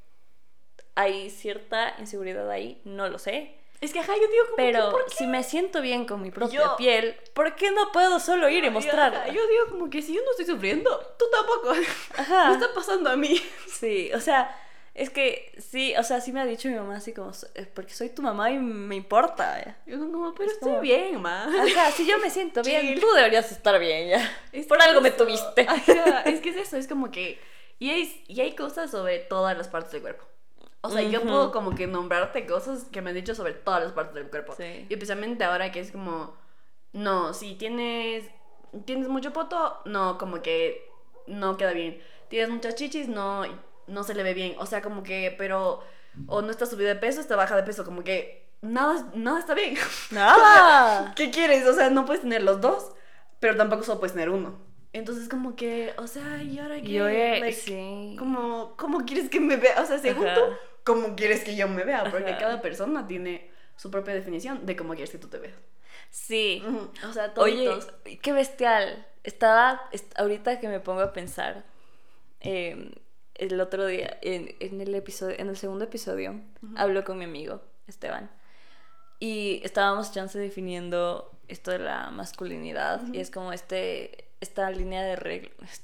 hay cierta inseguridad ahí, no lo sé. Es que ajá, yo digo como que, Pero ¿por qué? si me siento bien con mi propia Yo- piel, ¿por qué no puedo solo ir y Yo- mostrarla? Yo, digo como que si yo no estoy sufriendo, tú tampoco. Ajá. Me está pasando a mí. Sí, o sea, Es que sí, o sea, sí me ha dicho mi mamá así como, "Es porque soy tu mamá y me importa. Yo como, pero Es estoy como- bien, ma. Ajá, si yo me siento bien, Chill. tú deberías estar bien ya. Es Por algo es me eso. tuviste. Ajá, es que es eso, es como que... Y hay, y hay cosas sobre todas las partes del cuerpo. O sea, yo Ujú. puedo como que nombrarte cosas que me han dicho sobre todas las partes del cuerpo. Sí. Y especialmente ahora que es como... No, si tienes... Tienes mucho poto, no, como que no queda bien. Tienes muchas chichis, no, no se le ve bien. O sea, como que, pero... O no está subido de peso, está baja de peso. Como que nada, nada está bien. Nada. ¿Qué quieres? O sea, no puedes tener los dos, pero tampoco solo puedes tener uno. Entonces, como que, o sea, ¿y ahora qué? Yo, Like, sí. ¿cómo, ¿Cómo quieres que me vea? O sea, según Ajá. tú, ¿cómo quieres que yo me vea? Porque Ajá. cada persona tiene su propia definición de cómo quieres que tú te veas. Sí. O sea, Oye, toditos. qué bestial. Estaba, est- ahorita que me pongo a pensar, eh, el otro día, en, en el episodio, en el segundo episodio, hablo con mi amigo, Esteban. Y estábamos chance definiendo esto de la masculinidad. Y es como este, esta línea de reglas,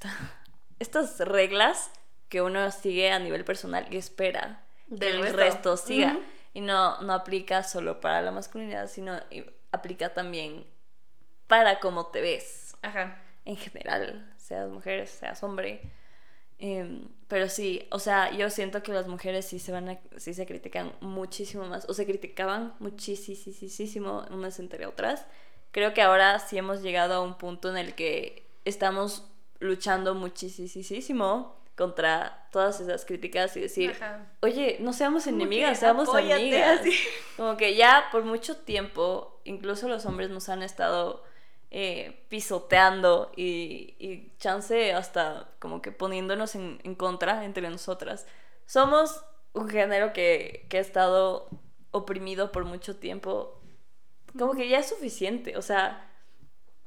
estas reglas que uno sigue a nivel personal y espera que Del el resto. resto siga. Y no, no aplica solo para la masculinidad, sino aplica también para cómo te ves Ajá. en general, seas mujer, seas hombre. Em, pero sí, o sea, yo siento que las mujeres sí se van a, sí se critican muchísimo más, o se criticaban muchísimo unas entre otras. Creo que ahora sí hemos llegado a un punto en el que estamos luchando muchísimo contra todas esas críticas y decir, Ajá. oye, no seamos que seamos amigas. así. Como que ya por mucho tiempo, incluso los hombres nos han estado eh, pisoteando y, y chance hasta como que poniéndonos en, en contra entre nosotras. Somos un género que, que ha estado oprimido por mucho tiempo. Como que ya es suficiente, o sea,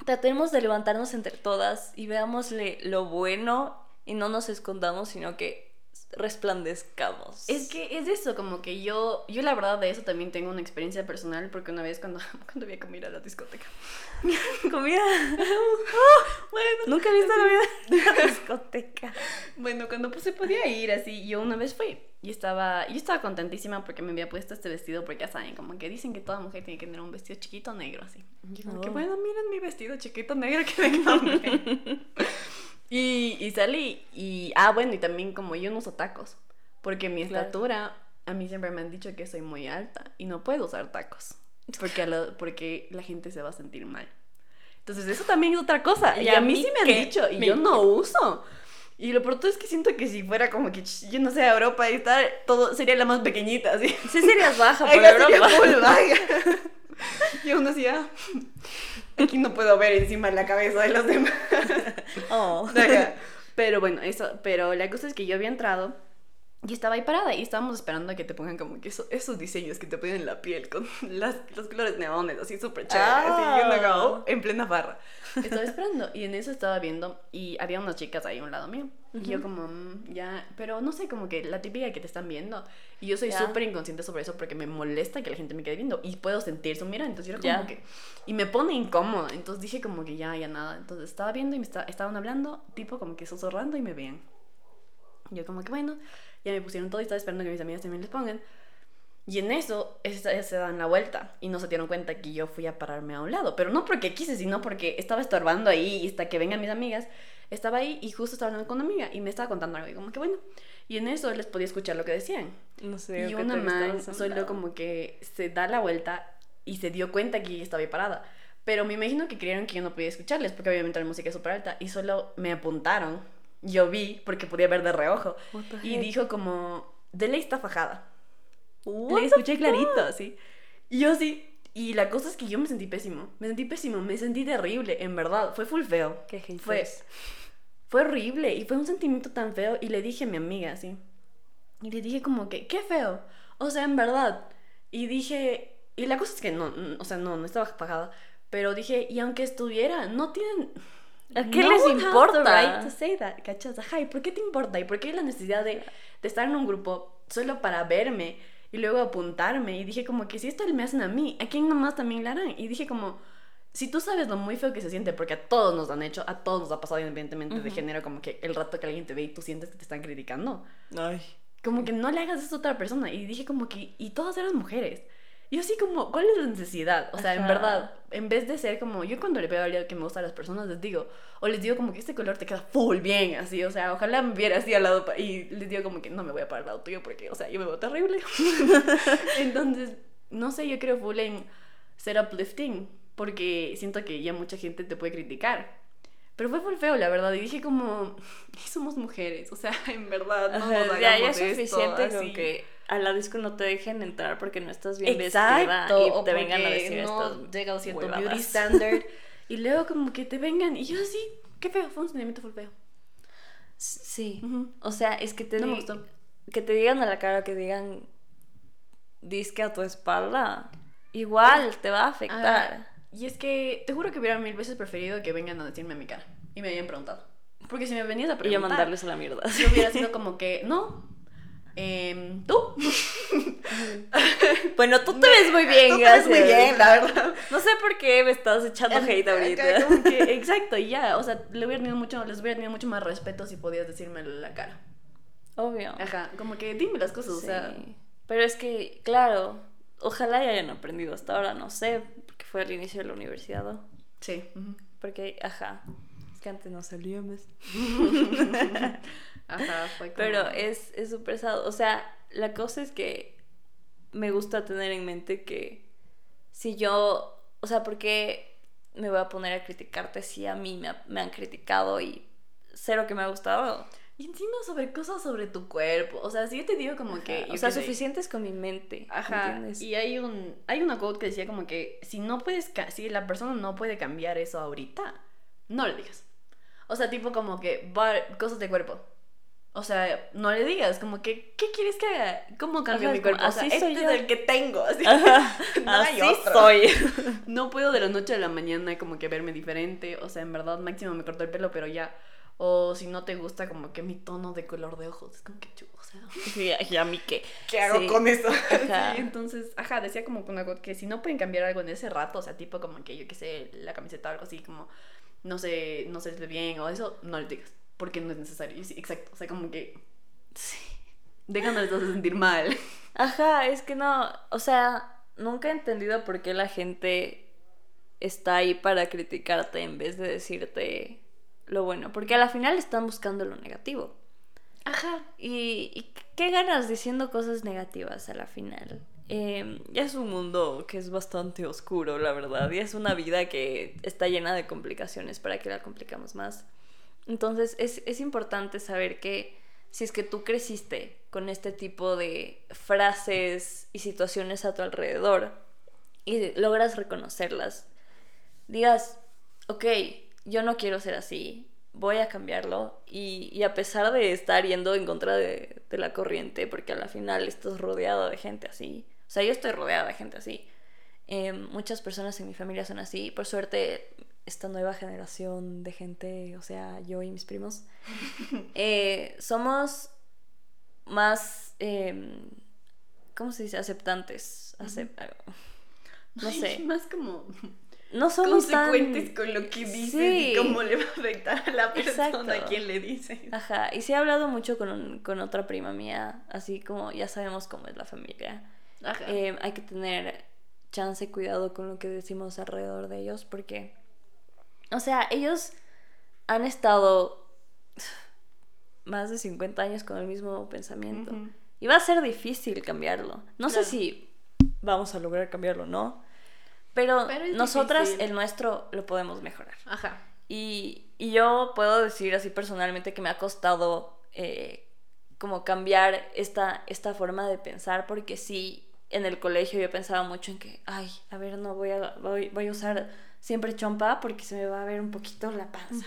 tratemos de levantarnos entre todas y veámosle lo bueno y no nos escondamos, sino que resplandezcamos. Es que es eso, como que yo, yo la verdad de eso también tengo una experiencia personal, porque una vez cuando, cuando vi a comer a la discoteca. comida. Bueno, Nunca he visto la discoteca. Bueno, cuando pues, se podía ir así, yo una vez fui y estaba, yo estaba contentísima porque me había puesto este vestido, porque ya saben, como que dicen que toda mujer tiene que tener un vestido chiquito negro así. Y yo como que Oh. bueno, miren mi vestido chiquito negro que me. Y, y salí y, ah, bueno, y también como yo no uso tacos, porque mi Claro. estatura, a mí siempre me han dicho que soy muy alta y no puedo usar tacos, porque, a la, porque la gente se va a sentir mal. Entonces eso también es otra cosa. Y, ¿Y a, a mí mí sí me han qué? dicho y Me yo no uso. Y lo pronto es que siento que si fuera como que, yo no sé, Europa y tal, todo sería la más pequeñita, así. Sí serías baja por Acá sería Europa. full vaga. Y aún así, ah, aquí no puedo ver encima la cabeza de los demás. Oh. Pero bueno, eso, pero la cosa es que yo había entrado y estaba ahí parada y estábamos esperando a que te pongan como que eso- esos diseños que te ponen en la piel con las, los colores neones, así súper chévere, así, y uno Ah. como, en plena barra. Estaba esperando y en eso estaba viendo y había unas chicas ahí a un lado mío. Y yo como, mm, ya, pero no sé, como que la típica que te están viendo. Y yo soy Ya. súper inconsciente sobre eso porque me molesta que la gente me quede viendo y puedo sentir su mirada. Entonces yo era como Ya. que... Y me pone incómoda. Entonces dije como que ya, ya nada. Entonces estaba viendo y me esta- estaban hablando, tipo como que susurrando y me veían. Yo como que bueno, ya me pusieron todo y estaba esperando que mis amigas también les pongan. Y en eso esa- se dan la vuelta y no se dieron cuenta que yo fui a pararme a un lado. Pero no porque quise, sino porque estaba estorbando ahí y hasta que vengan mis amigas. Estaba ahí y justo estaba hablando con una amiga y me estaba contando algo y como que bueno. Y en eso les podía escuchar lo que decían. No sé. Y ¿qué una man solo como que se da la vuelta y se dio cuenta que yo estaba ahí parada. Pero me imagino que creyeron que yo no podía escucharles porque obviamente la música es súper alta y solo me apuntaron. Yo vi porque podía ver de reojo. Y dijo como, de ley está fajada. Le escuché clarito, así. Y yo sí. Y la cosa es que yo me sentí pésimo. Me sentí pésimo, me sentí terrible, en verdad. Fue full feo. Qué Fue, haters. fue horrible y fue un sentimiento tan feo. Y le dije a mi amiga, así. Y le dije como que, qué feo. O sea, en verdad. Y dije, y la cosa es que no, o sea, no, no estaba pagada. Pero dije, y aunque estuviera, no tienen... ¿A qué no les importa? right to say that, ¿cachas? Ajá, ¿y por qué te importa? ¿Y por qué hay la necesidad de, de estar en un grupo solo para verme y luego apuntarme? Y dije como que si esto me hacen a mí, ¿a quién nomás también le harán? Y dije como, si tú sabes lo muy feo que se siente, porque a todos nos han hecho, a todos nos ha pasado independientemente de Ujú. género, como que el rato que alguien te ve y tú sientes que te están criticando. Ay. como que no le hagas eso a otra persona. Y dije como que, y todas eran mujeres. Yo así como, ¿cuál es la necesidad? O sea, en Ajá. verdad, en vez de ser como, yo cuando le veo a alguien que me gusta a las personas, les digo, o les digo como que este color te queda full bien, así, o sea, ojalá me viera así al lado, y les digo como que no me voy a parar al lado tuyo porque, o sea, yo me veo terrible. Entonces, no sé, yo creo full en ser uplifting, porque siento que ya mucha gente te puede criticar. Pero fue full feo, la verdad, y dije como, somos mujeres, o sea, en verdad, no Ajá, nos ya, es suficiente con que a la disco no te dejen entrar porque no estás bien Exacto, vestida o y te vengan a decir no estas llega a cierto huevadas. beauty standard y luego como que te vengan y yo así, qué feo, fue un sentimiento full feo. Sí. O sea, es que te No me di- gustó. que te digan a la cara que digan disque a tu espalda, igual te va a afectar. Ah, y es que te juro que hubiera mil veces preferido que vengan a decirme a mi cara y me hayan preguntado. Porque si me venías a y yo preguntar, mandarles a la mierda. yo hubiera sido como que, no, em, tú. Bueno, tú te ves muy bien, Tú te ves muy bien, la verdad. No sé por qué me estás echando hate ahorita. Como que, exacto, y ya, o sea, le hubiera tenido mucho, les hubiera tenido mucho más respeto si podías decirme la cara. Obvio. Ajá, como que dime las cosas, o Sí. sea, Pero es que, claro, ojalá ya hayan aprendido hasta ahora, no sé, porque fue al inicio de la universidad, ¿no? sí. Porque, ajá, es que antes no salíamos. Ajá, fue como... Pero es es súper pesado. O sea, la cosa es que me gusta tener en mente que si yo, o sea, porque me voy a poner a criticarte si a mí me, me han criticado y cero que me ha gustado? Y encima sobre cosas sobre tu cuerpo. O sea, si yo te digo como que. Ajá, O sea, suficientes con mi mente. Ajá. ¿entiendes? Y hay un. Hay una quote que decía como que si no puedes. Si la persona no puede cambiar eso ahorita, no le digas. O sea, tipo como que va- cosas de cuerpo. O sea, no le digas, como que, ¿qué quieres que haga? ¿Cómo cambio Ajá, mi cuerpo? O sea, así este soy es el que tengo. Así. No hay así otro. soy. No puedo de la noche a la mañana como que verme diferente. O sea, en verdad, máximo me corto el pelo, pero ya. O si no te gusta como que mi tono de color de ojos. Es como que chu, o sea. Sí, y a mí qué. ¿Qué hago Sí. con eso? Ajá. Sí, entonces, ajá, decía como que una cosa que si no pueden cambiar algo en ese rato, o sea, tipo como que yo qué sé, la camiseta o algo así, como no sé, no se ve bien o eso, no les digas, porque no es necesario. Sí, exacto, o sea, como que Sí. les hace sentir mal. Ajá, es que no, o sea, nunca he entendido por qué la gente está ahí para criticarte en vez de decirte lo bueno, porque a la final están buscando lo negativo. Ajá. Y, y qué ganas diciendo cosas negativas a la final. Eh, ya es un mundo que es bastante oscuro, la verdad, y es una vida que está llena de complicaciones para que la complicamos más. Entonces es, es importante saber que si es que tú creciste con este tipo de frases y situaciones a tu alrededor y logras reconocerlas, digas, ok, yo no quiero ser así, voy a cambiarlo y, y a pesar de estar yendo en contra de, de la corriente, porque a la final estás rodeado de gente así, o sea, yo estoy rodeada de gente así, eh, muchas personas en mi familia son así, por suerte esta nueva generación de gente, o sea, yo y mis primos, eh, somos más, eh, ¿cómo se dice? Aceptantes. acep- no sé. Más como No somos consecuentes tan... con lo que dices Sí. y cómo le va a afectar a la persona Exacto. a quien le dices. Ajá, y sí he hablado mucho con, un- con otra prima mía, así como ya sabemos cómo es la familia. Ajá. Eh, hay que tener chance, cuidado con lo que decimos alrededor de ellos, porque, o sea, ellos han estado más de 50 años con el mismo pensamiento. Ujú. Y va a ser difícil cambiarlo. No Claro. sé si vamos a lograr cambiarlo, ¿no? Pero, nosotras, difícil. el nuestro, lo podemos mejorar. Ajá. Y, y yo puedo decir así personalmente que me ha costado eh, como cambiar esta, esta forma de pensar, porque sí, en el colegio yo pensaba mucho en que, ay, a ver, no voy a, voy, voy a usar siempre chompa porque se me va a ver un poquito la panza,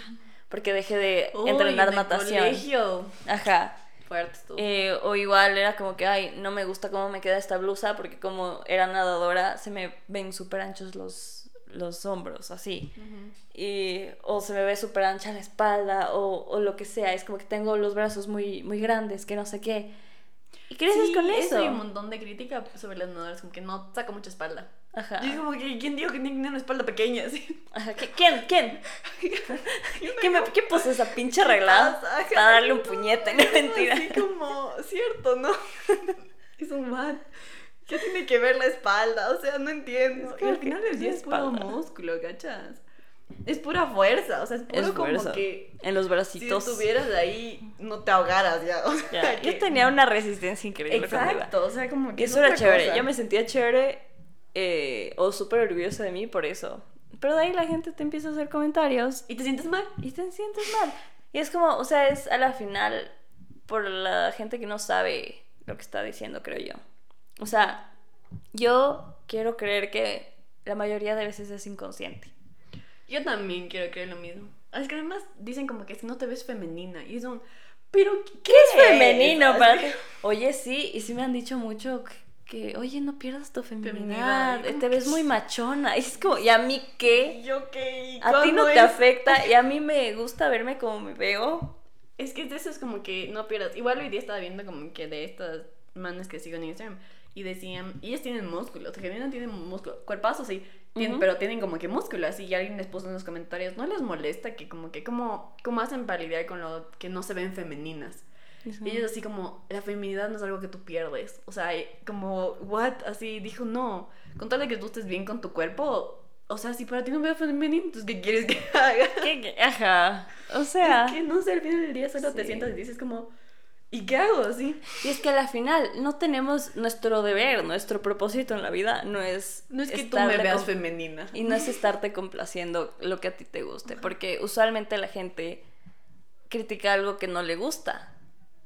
porque dejé de Uy, entrenar en el natación. colegio. Ajá. Fuerte. Eh, o igual era como que, ay, no me gusta cómo me queda esta blusa porque como era nadadora se me ven súper anchos los, los hombros, así. Y, o se me ve súper ancha la espalda o, o lo que sea. Es como que tengo los brazos muy, muy grandes, que no sé qué. Y creces Sí, con eso. Hay un montón de crítica sobre las nadadoras, como que no saca mucha espalda. Ajá. Y es como que, ¿quién dijo que tienen una espalda pequeña? Así. Ajá. ¿Qué- ¿Quién? ¿Quién? ¿Quién, me, ¿Quién puso esa pinche arreglada para darle un puñete? No, mentira. Así como, cierto, ¿no? es un man. ¿Qué tiene que ver la espalda? O sea, no entiendo. Es que y al final del día es puro músculo, ¿cachas? Es pura fuerza, o sea, es puro Es como fuerza. que En los si bracitos. estuvieras ahí no te ahogaras ya. O sea, Ya, que- Yo tenía una resistencia increíble. Exacto, o sea, como Y que eso es era chévere. cosa. Yo me sentía chévere eh, o súper orgullosa de mí por eso. Pero de ahí la gente te empieza a hacer comentarios ¿Y te sientes mal? y te sientes mal. Y es como, o sea, es a la final por la gente que no sabe lo que está diciendo, creo yo. O sea, yo quiero creer que la mayoría de veces es inconsciente. Yo también quiero creer lo mismo. Es que además dicen como que si no te ves femenina. Y es un. Pero, ¿qué, es femenino para? Oye, sí, y sí me han dicho mucho que, que, oye, no pierdas tu feminidad, como te ves muy machona. Y es como, ¿y a mí qué? Yo qué. A ti no ¿Cómo te afecta y a mí me gusta verme como me veo. Es que eso es como que no pierdas. Igual hoy día estaba viendo como que de estas manes que sigo en Instagram y decían, ellas tienen músculos, que no tienen músculo, cuerpazos sí, tienen, pero tienen como que músculo, así y alguien les puso en los comentarios, no les molesta que como que, como, ¿cómo hacen para lidiar con lo que no se ven femeninas? Y ellos así como, la feminidad no es algo que tú pierdes, o sea, como, what, así, dijo, no, con tal de que tú estés bien con tu cuerpo, o sea, si para ti no me veo femenino, entonces, ¿qué quieres que haga? Ajá. O sea, Es que no sé, al final del día solo te sientas y dices como, ¿y qué hago? Así. y es que al final no tenemos nuestro deber, nuestro propósito en la vida no es No es que tú me veas femenina. y no es estarte complaciendo lo que a ti te guste, porque usualmente la gente critica algo que no le gusta.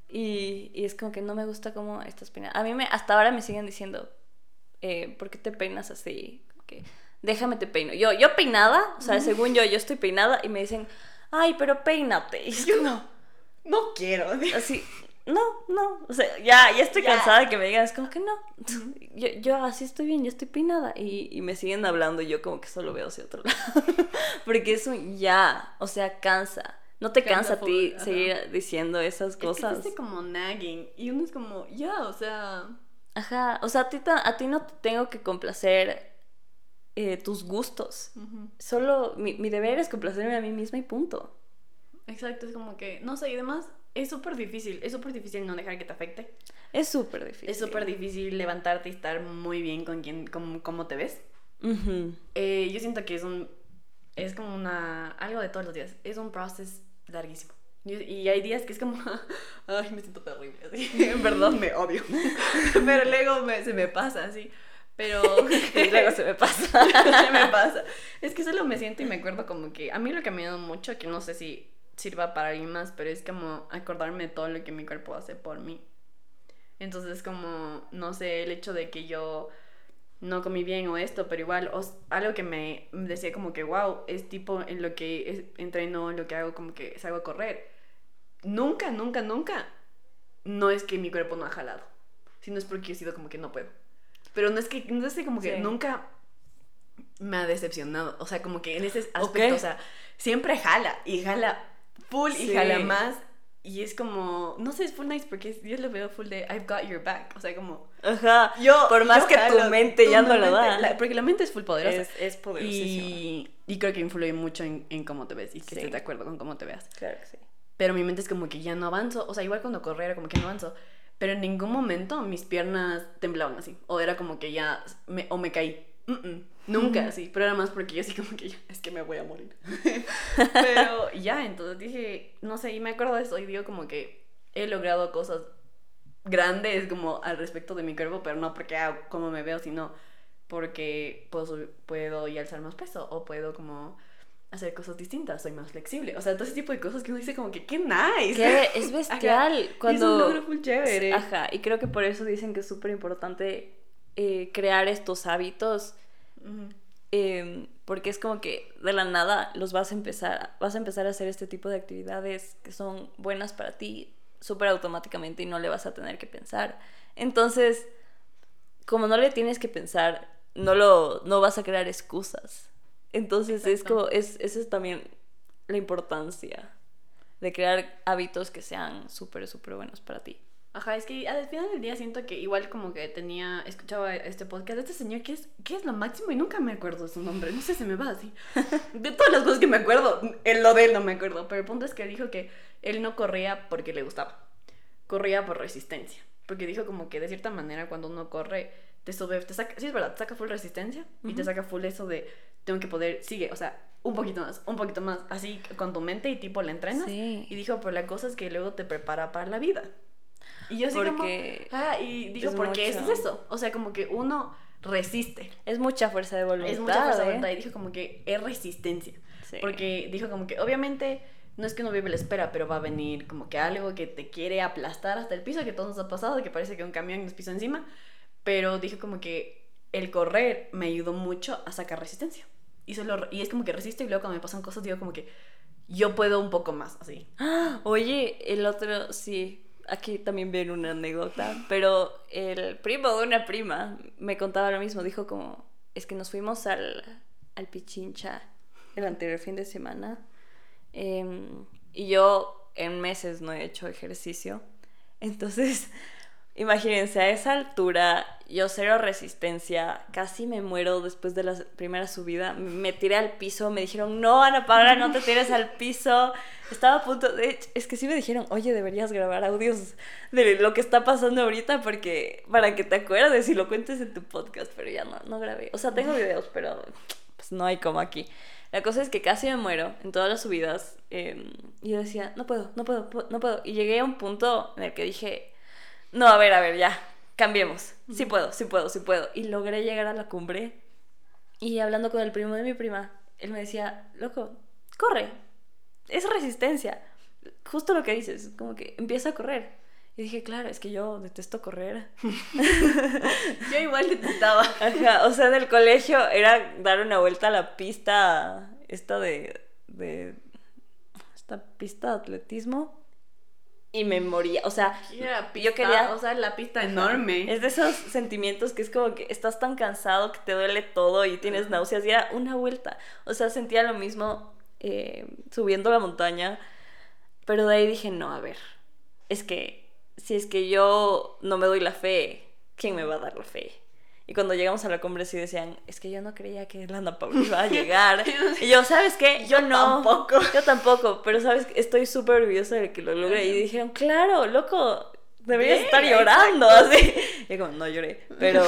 Y, y es como que no me gusta cómo estás peinada. A mí me, hasta ahora me siguen diciendo, eh, ¿por qué te peinas así? Como que, déjame te peino. Yo, yo peinada, o sea, según yo, yo estoy peinada y me dicen, ay, pero peínate. Y Yo no, no quiero. así, no, no, o sea, ya, ya estoy Ya. cansada de que me digan, es como que no, yo, yo así estoy bien, yo estoy peinada y, y me siguen hablando y yo como que solo veo hacia otro lado, porque es un ya, o sea, cansa, no te Cansa a ti ajá. seguir diciendo esas Es que cosas. hace como nagging. Y uno es como, ya, o sea. Ajá, o sea, a ti, a ti no te tengo que complacer eh, tus gustos, solo mi, mi deber es complacerme a mí misma y punto. Exacto, es como que, no sé, y además es súper difícil. Es súper difícil no dejar que te afecte. Es súper difícil. Es súper difícil levantarte y estar muy bien con quien, con cómo te ves. Eh, yo siento que es un. Es como una. Algo de todos los días. Es un proceso larguísimo. Y, hay días que es como. Ay, me siento terrible. así. En verdad me odio. Pero luego me- se me pasa así. Pero. Luego se me pasa. se me pasa. Es que solo me siento y me acuerdo como que. A mí lo que me ayuda mucho, que no sé si sirva para alguien más, pero es como acordarme de todo lo que mi cuerpo hace por mí. Entonces, como, no sé, el hecho de que yo no comí bien o esto, pero igual, os- algo que me decía como que, wow, es tipo en lo que es- entreno, en lo que hago, como que salgo a correr. Nunca, nunca, nunca, no es que mi cuerpo no ha jalado, sino es porque he sido como que no puedo. Pero no es que, no es que como que Sí. nunca me ha decepcionado, o sea, como que en ese aspecto, Ok. o sea, siempre jala y jala full y jala más. Y es como, no sé, es full nice porque yo lo veo full de I've got your back. O sea, como, Ajá. yo. Por más yo que jalo, tu mente tu ya no lo da. la- porque la mente es full poderosa. es, es y creo que influye mucho en, en cómo te ves y que Sí. estés de acuerdo con cómo te veas. Claro que sí. Pero mi mente es como que ya no avanzo. O sea, igual cuando corría era como que no avanzo. Pero en ningún momento mis piernas temblaban así. O era como que ya. Me, o me caí. Mm, mm, Nunca así. Pero era más porque yo así como que ya. Es que me voy a morir. pero ya, entonces dije. No sé, y me acuerdo de eso. Y digo como que he logrado cosas grandes como al respecto de mi cuerpo. Pero no porque hago como me veo, sino porque puedo, sub- puedo y alzar más peso. O puedo como hacer cosas distintas, soy más flexible. O sea, todo ese tipo de cosas que uno dice como que, ¡qué nice! Es bestial Ajá. cuando... Es un logro full chévere. Ajá, y creo que por eso dicen que es súper importante eh, crear estos hábitos, Eh, porque es como que de la nada los vas a empezar, vas a empezar a hacer este tipo de actividades que son buenas para ti súper automáticamente y no le vas a tener que pensar. Entonces, como no le tienes que pensar, no, lo, no vas a crear excusas. Entonces es como, es, esa es también la importancia de crear hábitos que sean súper, súper buenos para ti. Ajá, es que al final del día siento que igual como que tenía, escuchaba este podcast de este señor que es, que es lo máximo y nunca me acuerdo su nombre, no sé, se me va así. De todas las cosas que me acuerdo, el lo de él no me acuerdo, pero el punto es que dijo que él no corría porque le gustaba, corría por resistencia, porque dijo como que de cierta manera cuando uno corre te sube, te saca, sí es verdad, te saca full resistencia y te saca full eso de tengo que poder, sigue, o sea, un poquito más, un poquito más, así con tu mente y tipo la entrenas. Sí. Y dijo, pero la cosa es que luego te prepara para la vida. Y yo así Porque como, ah, y dijo, es porque eso mucho. es eso. O sea, como que uno resiste. Es mucha fuerza de voluntad. es mucha fuerza de ¿eh? voluntad. Y dijo como que es resistencia. Sí. Porque dijo como que obviamente no es que uno vive la espera, pero va a venir como que algo que te quiere aplastar hasta el piso, que todos nos ha pasado, que parece que un camión nos pisó encima. Pero dijo como que el correr me ayudó mucho a sacar resistencia. Y, solo, y es como que resisto y luego cuando me pasan cosas digo como que yo puedo un poco más, así. Oye, el otro, sí, aquí también viene una anécdota, pero el primo de una prima me contaba lo mismo, dijo como, es que nos fuimos al, al Pichincha el anterior fin de semana em, y yo en meses no he hecho ejercicio, entonces imagínense, a esa altura yo cero resistencia, casi me muero después de la primera subida, me tiré al piso, me dijeron, no, Ana Paula, no te tires al piso, estaba a punto, de es que sí me dijeron, oye, deberías grabar audios de lo que está pasando ahorita porque para que te acuerdes y lo cuentes en tu podcast, pero ya no, no grabé, o sea, tengo videos, pero pues no hay como aquí. La cosa es que casi me muero en todas las subidas eh, y yo decía, no puedo, no puedo, pu- no puedo. Y llegué a un punto en el que dije, no, a ver, a ver, ya, cambiemos. Sí puedo, sí puedo, sí puedo. Y logré llegar a la cumbre y hablando con el primo de mi prima, él me decía, loco, corre, es resistencia. Justo lo que dices, como que empieza a correr. Y dije, claro, es que yo detesto correr. Yo igual detestaba. Ajá, o sea, del colegio era dar una vuelta a la pista, esta de, de esta pista de atletismo, y me moría, o sea, yo quería, o sea, la pista enorme. es de esos sentimientos que es como que estás tan cansado que te duele todo y tienes náuseas, y era una vuelta, o sea, sentía lo mismo eh, subiendo la montaña, pero de ahí dije, no, a ver, es que si es que yo no me doy la fe, ¿quién me va a dar la fe? Y cuando llegamos a la cumbre sí decían, es que yo no creía que la Ana Paula iba a llegar. y yo, ¿sabes qué? Yo, Yo no. tampoco. Yo tampoco, pero ¿sabes? Estoy súper orgullosa de que lo logré. Y dijeron, claro, loco, deberías estar llorando. Así. Y como, no lloré. Pero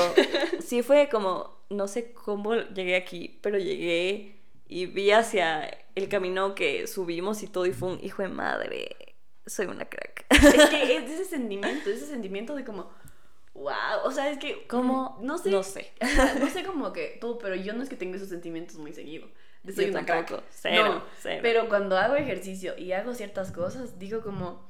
sí fue como, no sé cómo llegué aquí, pero llegué y vi hacia el camino que subimos y todo y fue un hijo de madre. Soy una crack. Es que es ese sentimiento, ese sentimiento de como, wow, o sea, es que, ¿Cómo? No sé. No sé. No sé como que tú, pero yo no es que tengo esos sentimientos muy seguido. Soy Yo tampoco, cero, no, cero. pero cuando hago ejercicio y hago ciertas cosas, digo como,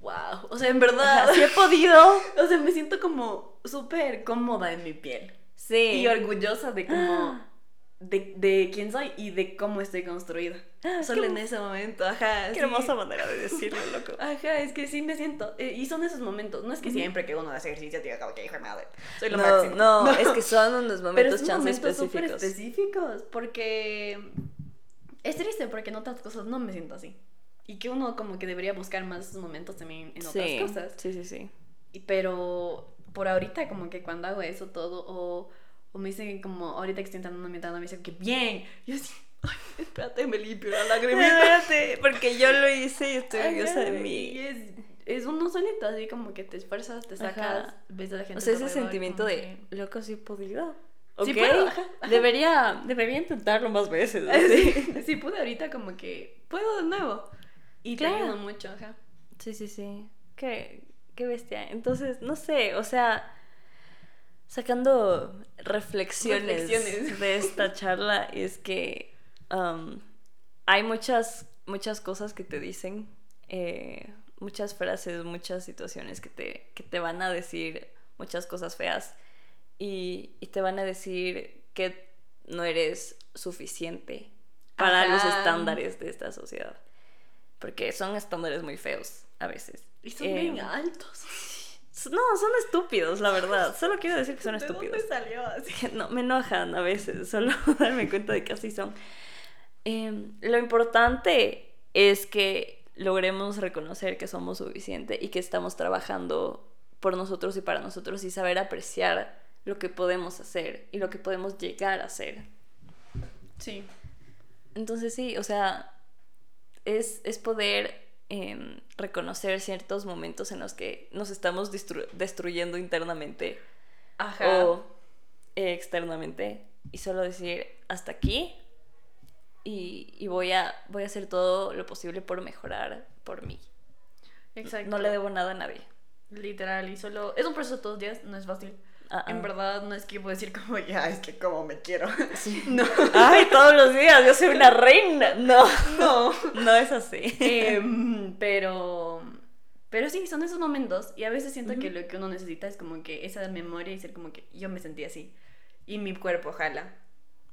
wow, o sea, en verdad, Sí he podido. o sea, me siento como súper cómoda en mi piel. Sí. Y orgullosa de cómo, de, de quién soy y de cómo estoy construida. Solo qué- en ese momento, ajá. Qué sí. hermosa manera de decirlo, loco. Ajá, es que sí me siento. eh, y son esos momentos. No es que siempre que uno hace ejercicio diga como que hijo de madre. Soy lo No, máximo. no, es que son unos Pero momentos son chance momentos súper específicos. específicos. Porque es triste porque en otras cosas no me siento así. Y que uno como que debería buscar más esos momentos también en otras sí, cosas. sí, sí, sí. Y, pero por ahorita como que cuando hago eso todo o, o me dicen como ahorita que estoy entrando en una mitad me dicen que bien. Yo así, espérate, me limpio la lagrimita. Espérate, porque yo lo hice y estoy orgullosa de mí. Y es, es uno solito, así como que te esfuerzas, te sacas, Ajá. ves a la gente. O sea, ese sentimiento de, loco, sí he podido. Sí puedo, ajá. Debería, debería intentarlo más veces. así. sí, sí, pude ahorita como que puedo de nuevo. Y Claro. te ayuda mucho, ajá. Sí, sí, sí. Qué, qué bestia. Entonces, no sé, o sea, sacando reflexiones, Reflexiones. de esta charla, es que um, hay muchas, muchas cosas que te dicen, eh, muchas frases, muchas situaciones que te, que te van a decir muchas cosas feas y, y te van a decir que no eres suficiente para los estándares de esta sociedad. Porque son estándares muy feos a veces. Y son Eh, bien altos. No, son estúpidos, la verdad. Solo quiero decir que son ¿De estúpidos. dónde salió así? No, me enojan a veces, solo darme cuenta de que así son. Em, lo importante es que logremos reconocer que somos suficiente y que estamos trabajando por nosotros y para nosotros y saber apreciar lo que podemos hacer y lo que podemos llegar a hacer. Sí. Entonces sí, o sea, es, es poder em, reconocer ciertos momentos en los que nos estamos destruyendo internamente o externamente y solo decir hasta aquí y, y, voy, a, voy a hacer todo lo posible por mejorar por mí. Exacto. No le debo nada a nadie. Literal, y solo... Es un proceso todos los días, no es fácil. Ah, en ah. verdad, no es que puedo decir como, ya, es que como me quiero. No. Ay, todos los días, yo soy una reina. No, no, no es así. Em, pero, pero sí, son esos momentos. Y a veces siento que lo que uno necesita es como que esa memoria y ser como que yo me sentí así. Y mi cuerpo jala.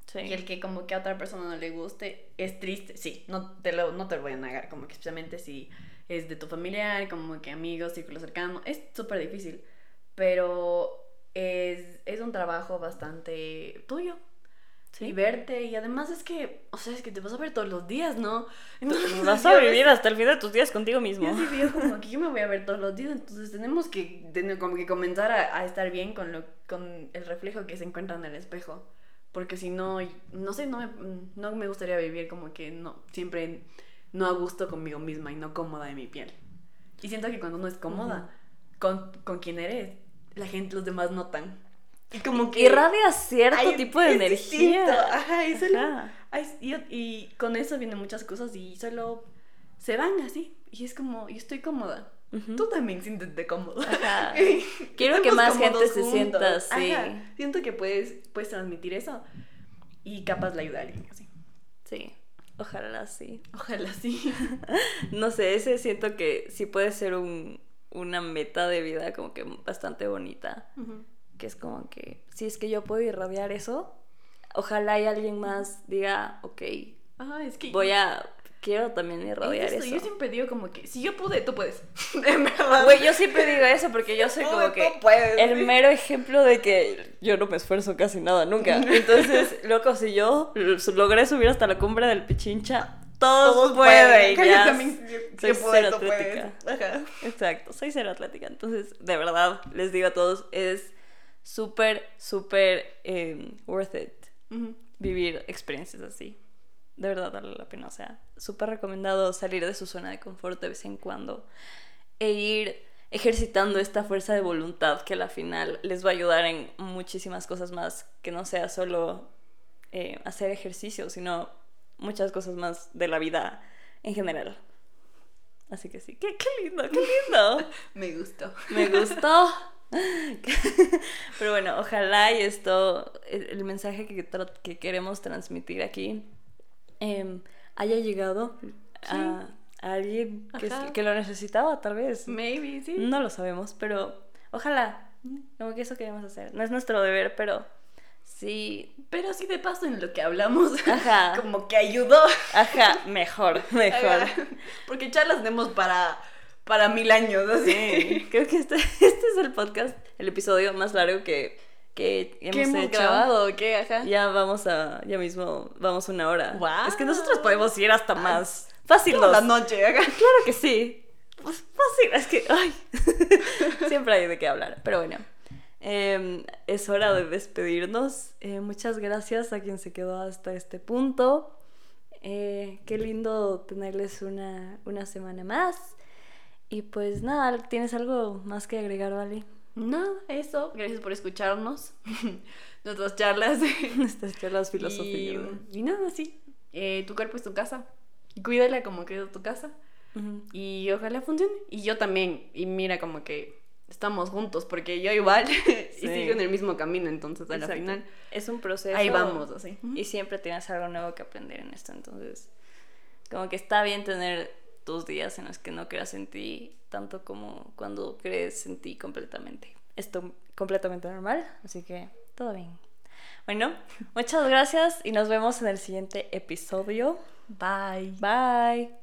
Sí. Y el que como que a otra persona no le guste es triste. Sí, no te lo, no te lo voy a negar. Como que especialmente si es de tu familiar, como que amigos, círculo cercano. Es súper difícil. Pero es, es un trabajo bastante tuyo. Y verte, y además es que, o sea, es que te vas a ver todos los días, ¿no? Entonces, vas a vivir hasta el final de tus días contigo mismo. Yo sí como que yo me voy a ver todos los días, entonces tenemos que, como que comenzar a, a, estar bien con, lo, con el reflejo que se encuentra en el espejo. Porque si no, no sé, no me, no me gustaría vivir como que no, siempre no a gusto conmigo misma y no cómoda de mi piel. Y siento que cuando uno es cómoda con, con quien eres, la gente, los demás notan. Y como que... Irradia cierto tipo de energía. Ajá, y, y, con eso vienen muchas cosas y solo se van así. Y es como, yo estoy cómoda. Tú también siéntete cómodo. Ajá. Quiero que más gente se sienta así. Siento que puedes, puedes transmitir eso y capaz le ayuda a alguien así. Sí. Ojalá sí. Ojalá sí. no sé, ese siento que sí puede ser un, una meta de vida como que bastante bonita. Que es como que, si es que yo puedo irradiar eso, ojalá y alguien más diga, ok, es que voy a, quiero también irradiar eso. Yo siempre digo como que, si yo pude, tú puedes. Güey, yo siempre digo eso porque yo soy como que el mero ejemplo de que yo no me esfuerzo casi nada, nunca. Entonces, loco, si yo logré subir hasta la cumbre del Pichincha, todos, pueden. Ya. También, soy cero atlética. Exacto, soy cero atlética. Entonces, de verdad, les digo a todos, es súper, súper em, worth it vivir experiencias así. De verdad, vale la pena. O sea, súper recomendado salir de su zona de confort de vez en cuando e ir ejercitando esta fuerza de voluntad que a la final les va a ayudar en muchísimas cosas más, que no sea solo eh, hacer ejercicio, sino muchas cosas más de la vida en general. Así que sí, qué, lindo, qué lindo. Me gustó. Me gustó. Pero bueno, ojalá y esto, el, mensaje que, que, queremos transmitir aquí, em, haya llegado a, alguien que, que, lo necesitaba, tal vez. Maybe, sí. No lo sabemos, pero ojalá. Como que eso queremos hacer. No es nuestro deber, pero Sí. Pero sí de paso en lo que hablamos, Ajá. como que ayudó. Ajá, mejor, mejor. Porque charlas tenemos para, para mil años, así. Creo que este, este es el podcast, el episodio más largo que, que hemos, ¿Qué hemos hecho. grabado? ¿Qué? Ajá. Ya vamos a, ya mismo, vamos una hora. Es que nosotros podemos ir hasta más. Fácil Toda la noche, Claro que sí. Pues fácil, es que, ay. Siempre hay de qué hablar, pero bueno. Em, es hora de despedirnos. Eh, muchas gracias a quien se quedó hasta este punto. Eh, qué lindo tenerles una, una, semana más. Y pues nada, ¿tienes algo más que agregar, Vale? No, eso. Gracias por escucharnos. Nuestras charlas. Nuestras charlas filosóficas. Y, y nada, sí. Eh, tu cuerpo es tu casa. Cuídala como que es tu casa. Y ojalá funcione. Y yo también. Y mira como que estamos juntos, porque yo igual y sigo en el mismo camino, entonces al final es un proceso. Ahí vamos, así. Y siempre tienes algo nuevo que aprender en esto, entonces como que está bien tener tus días en los que no creas en ti tanto como cuando crees en ti completamente. Esto completamente normal, así que todo bien. Bueno, muchas gracias y nos vemos en el siguiente episodio. Bye. Bye.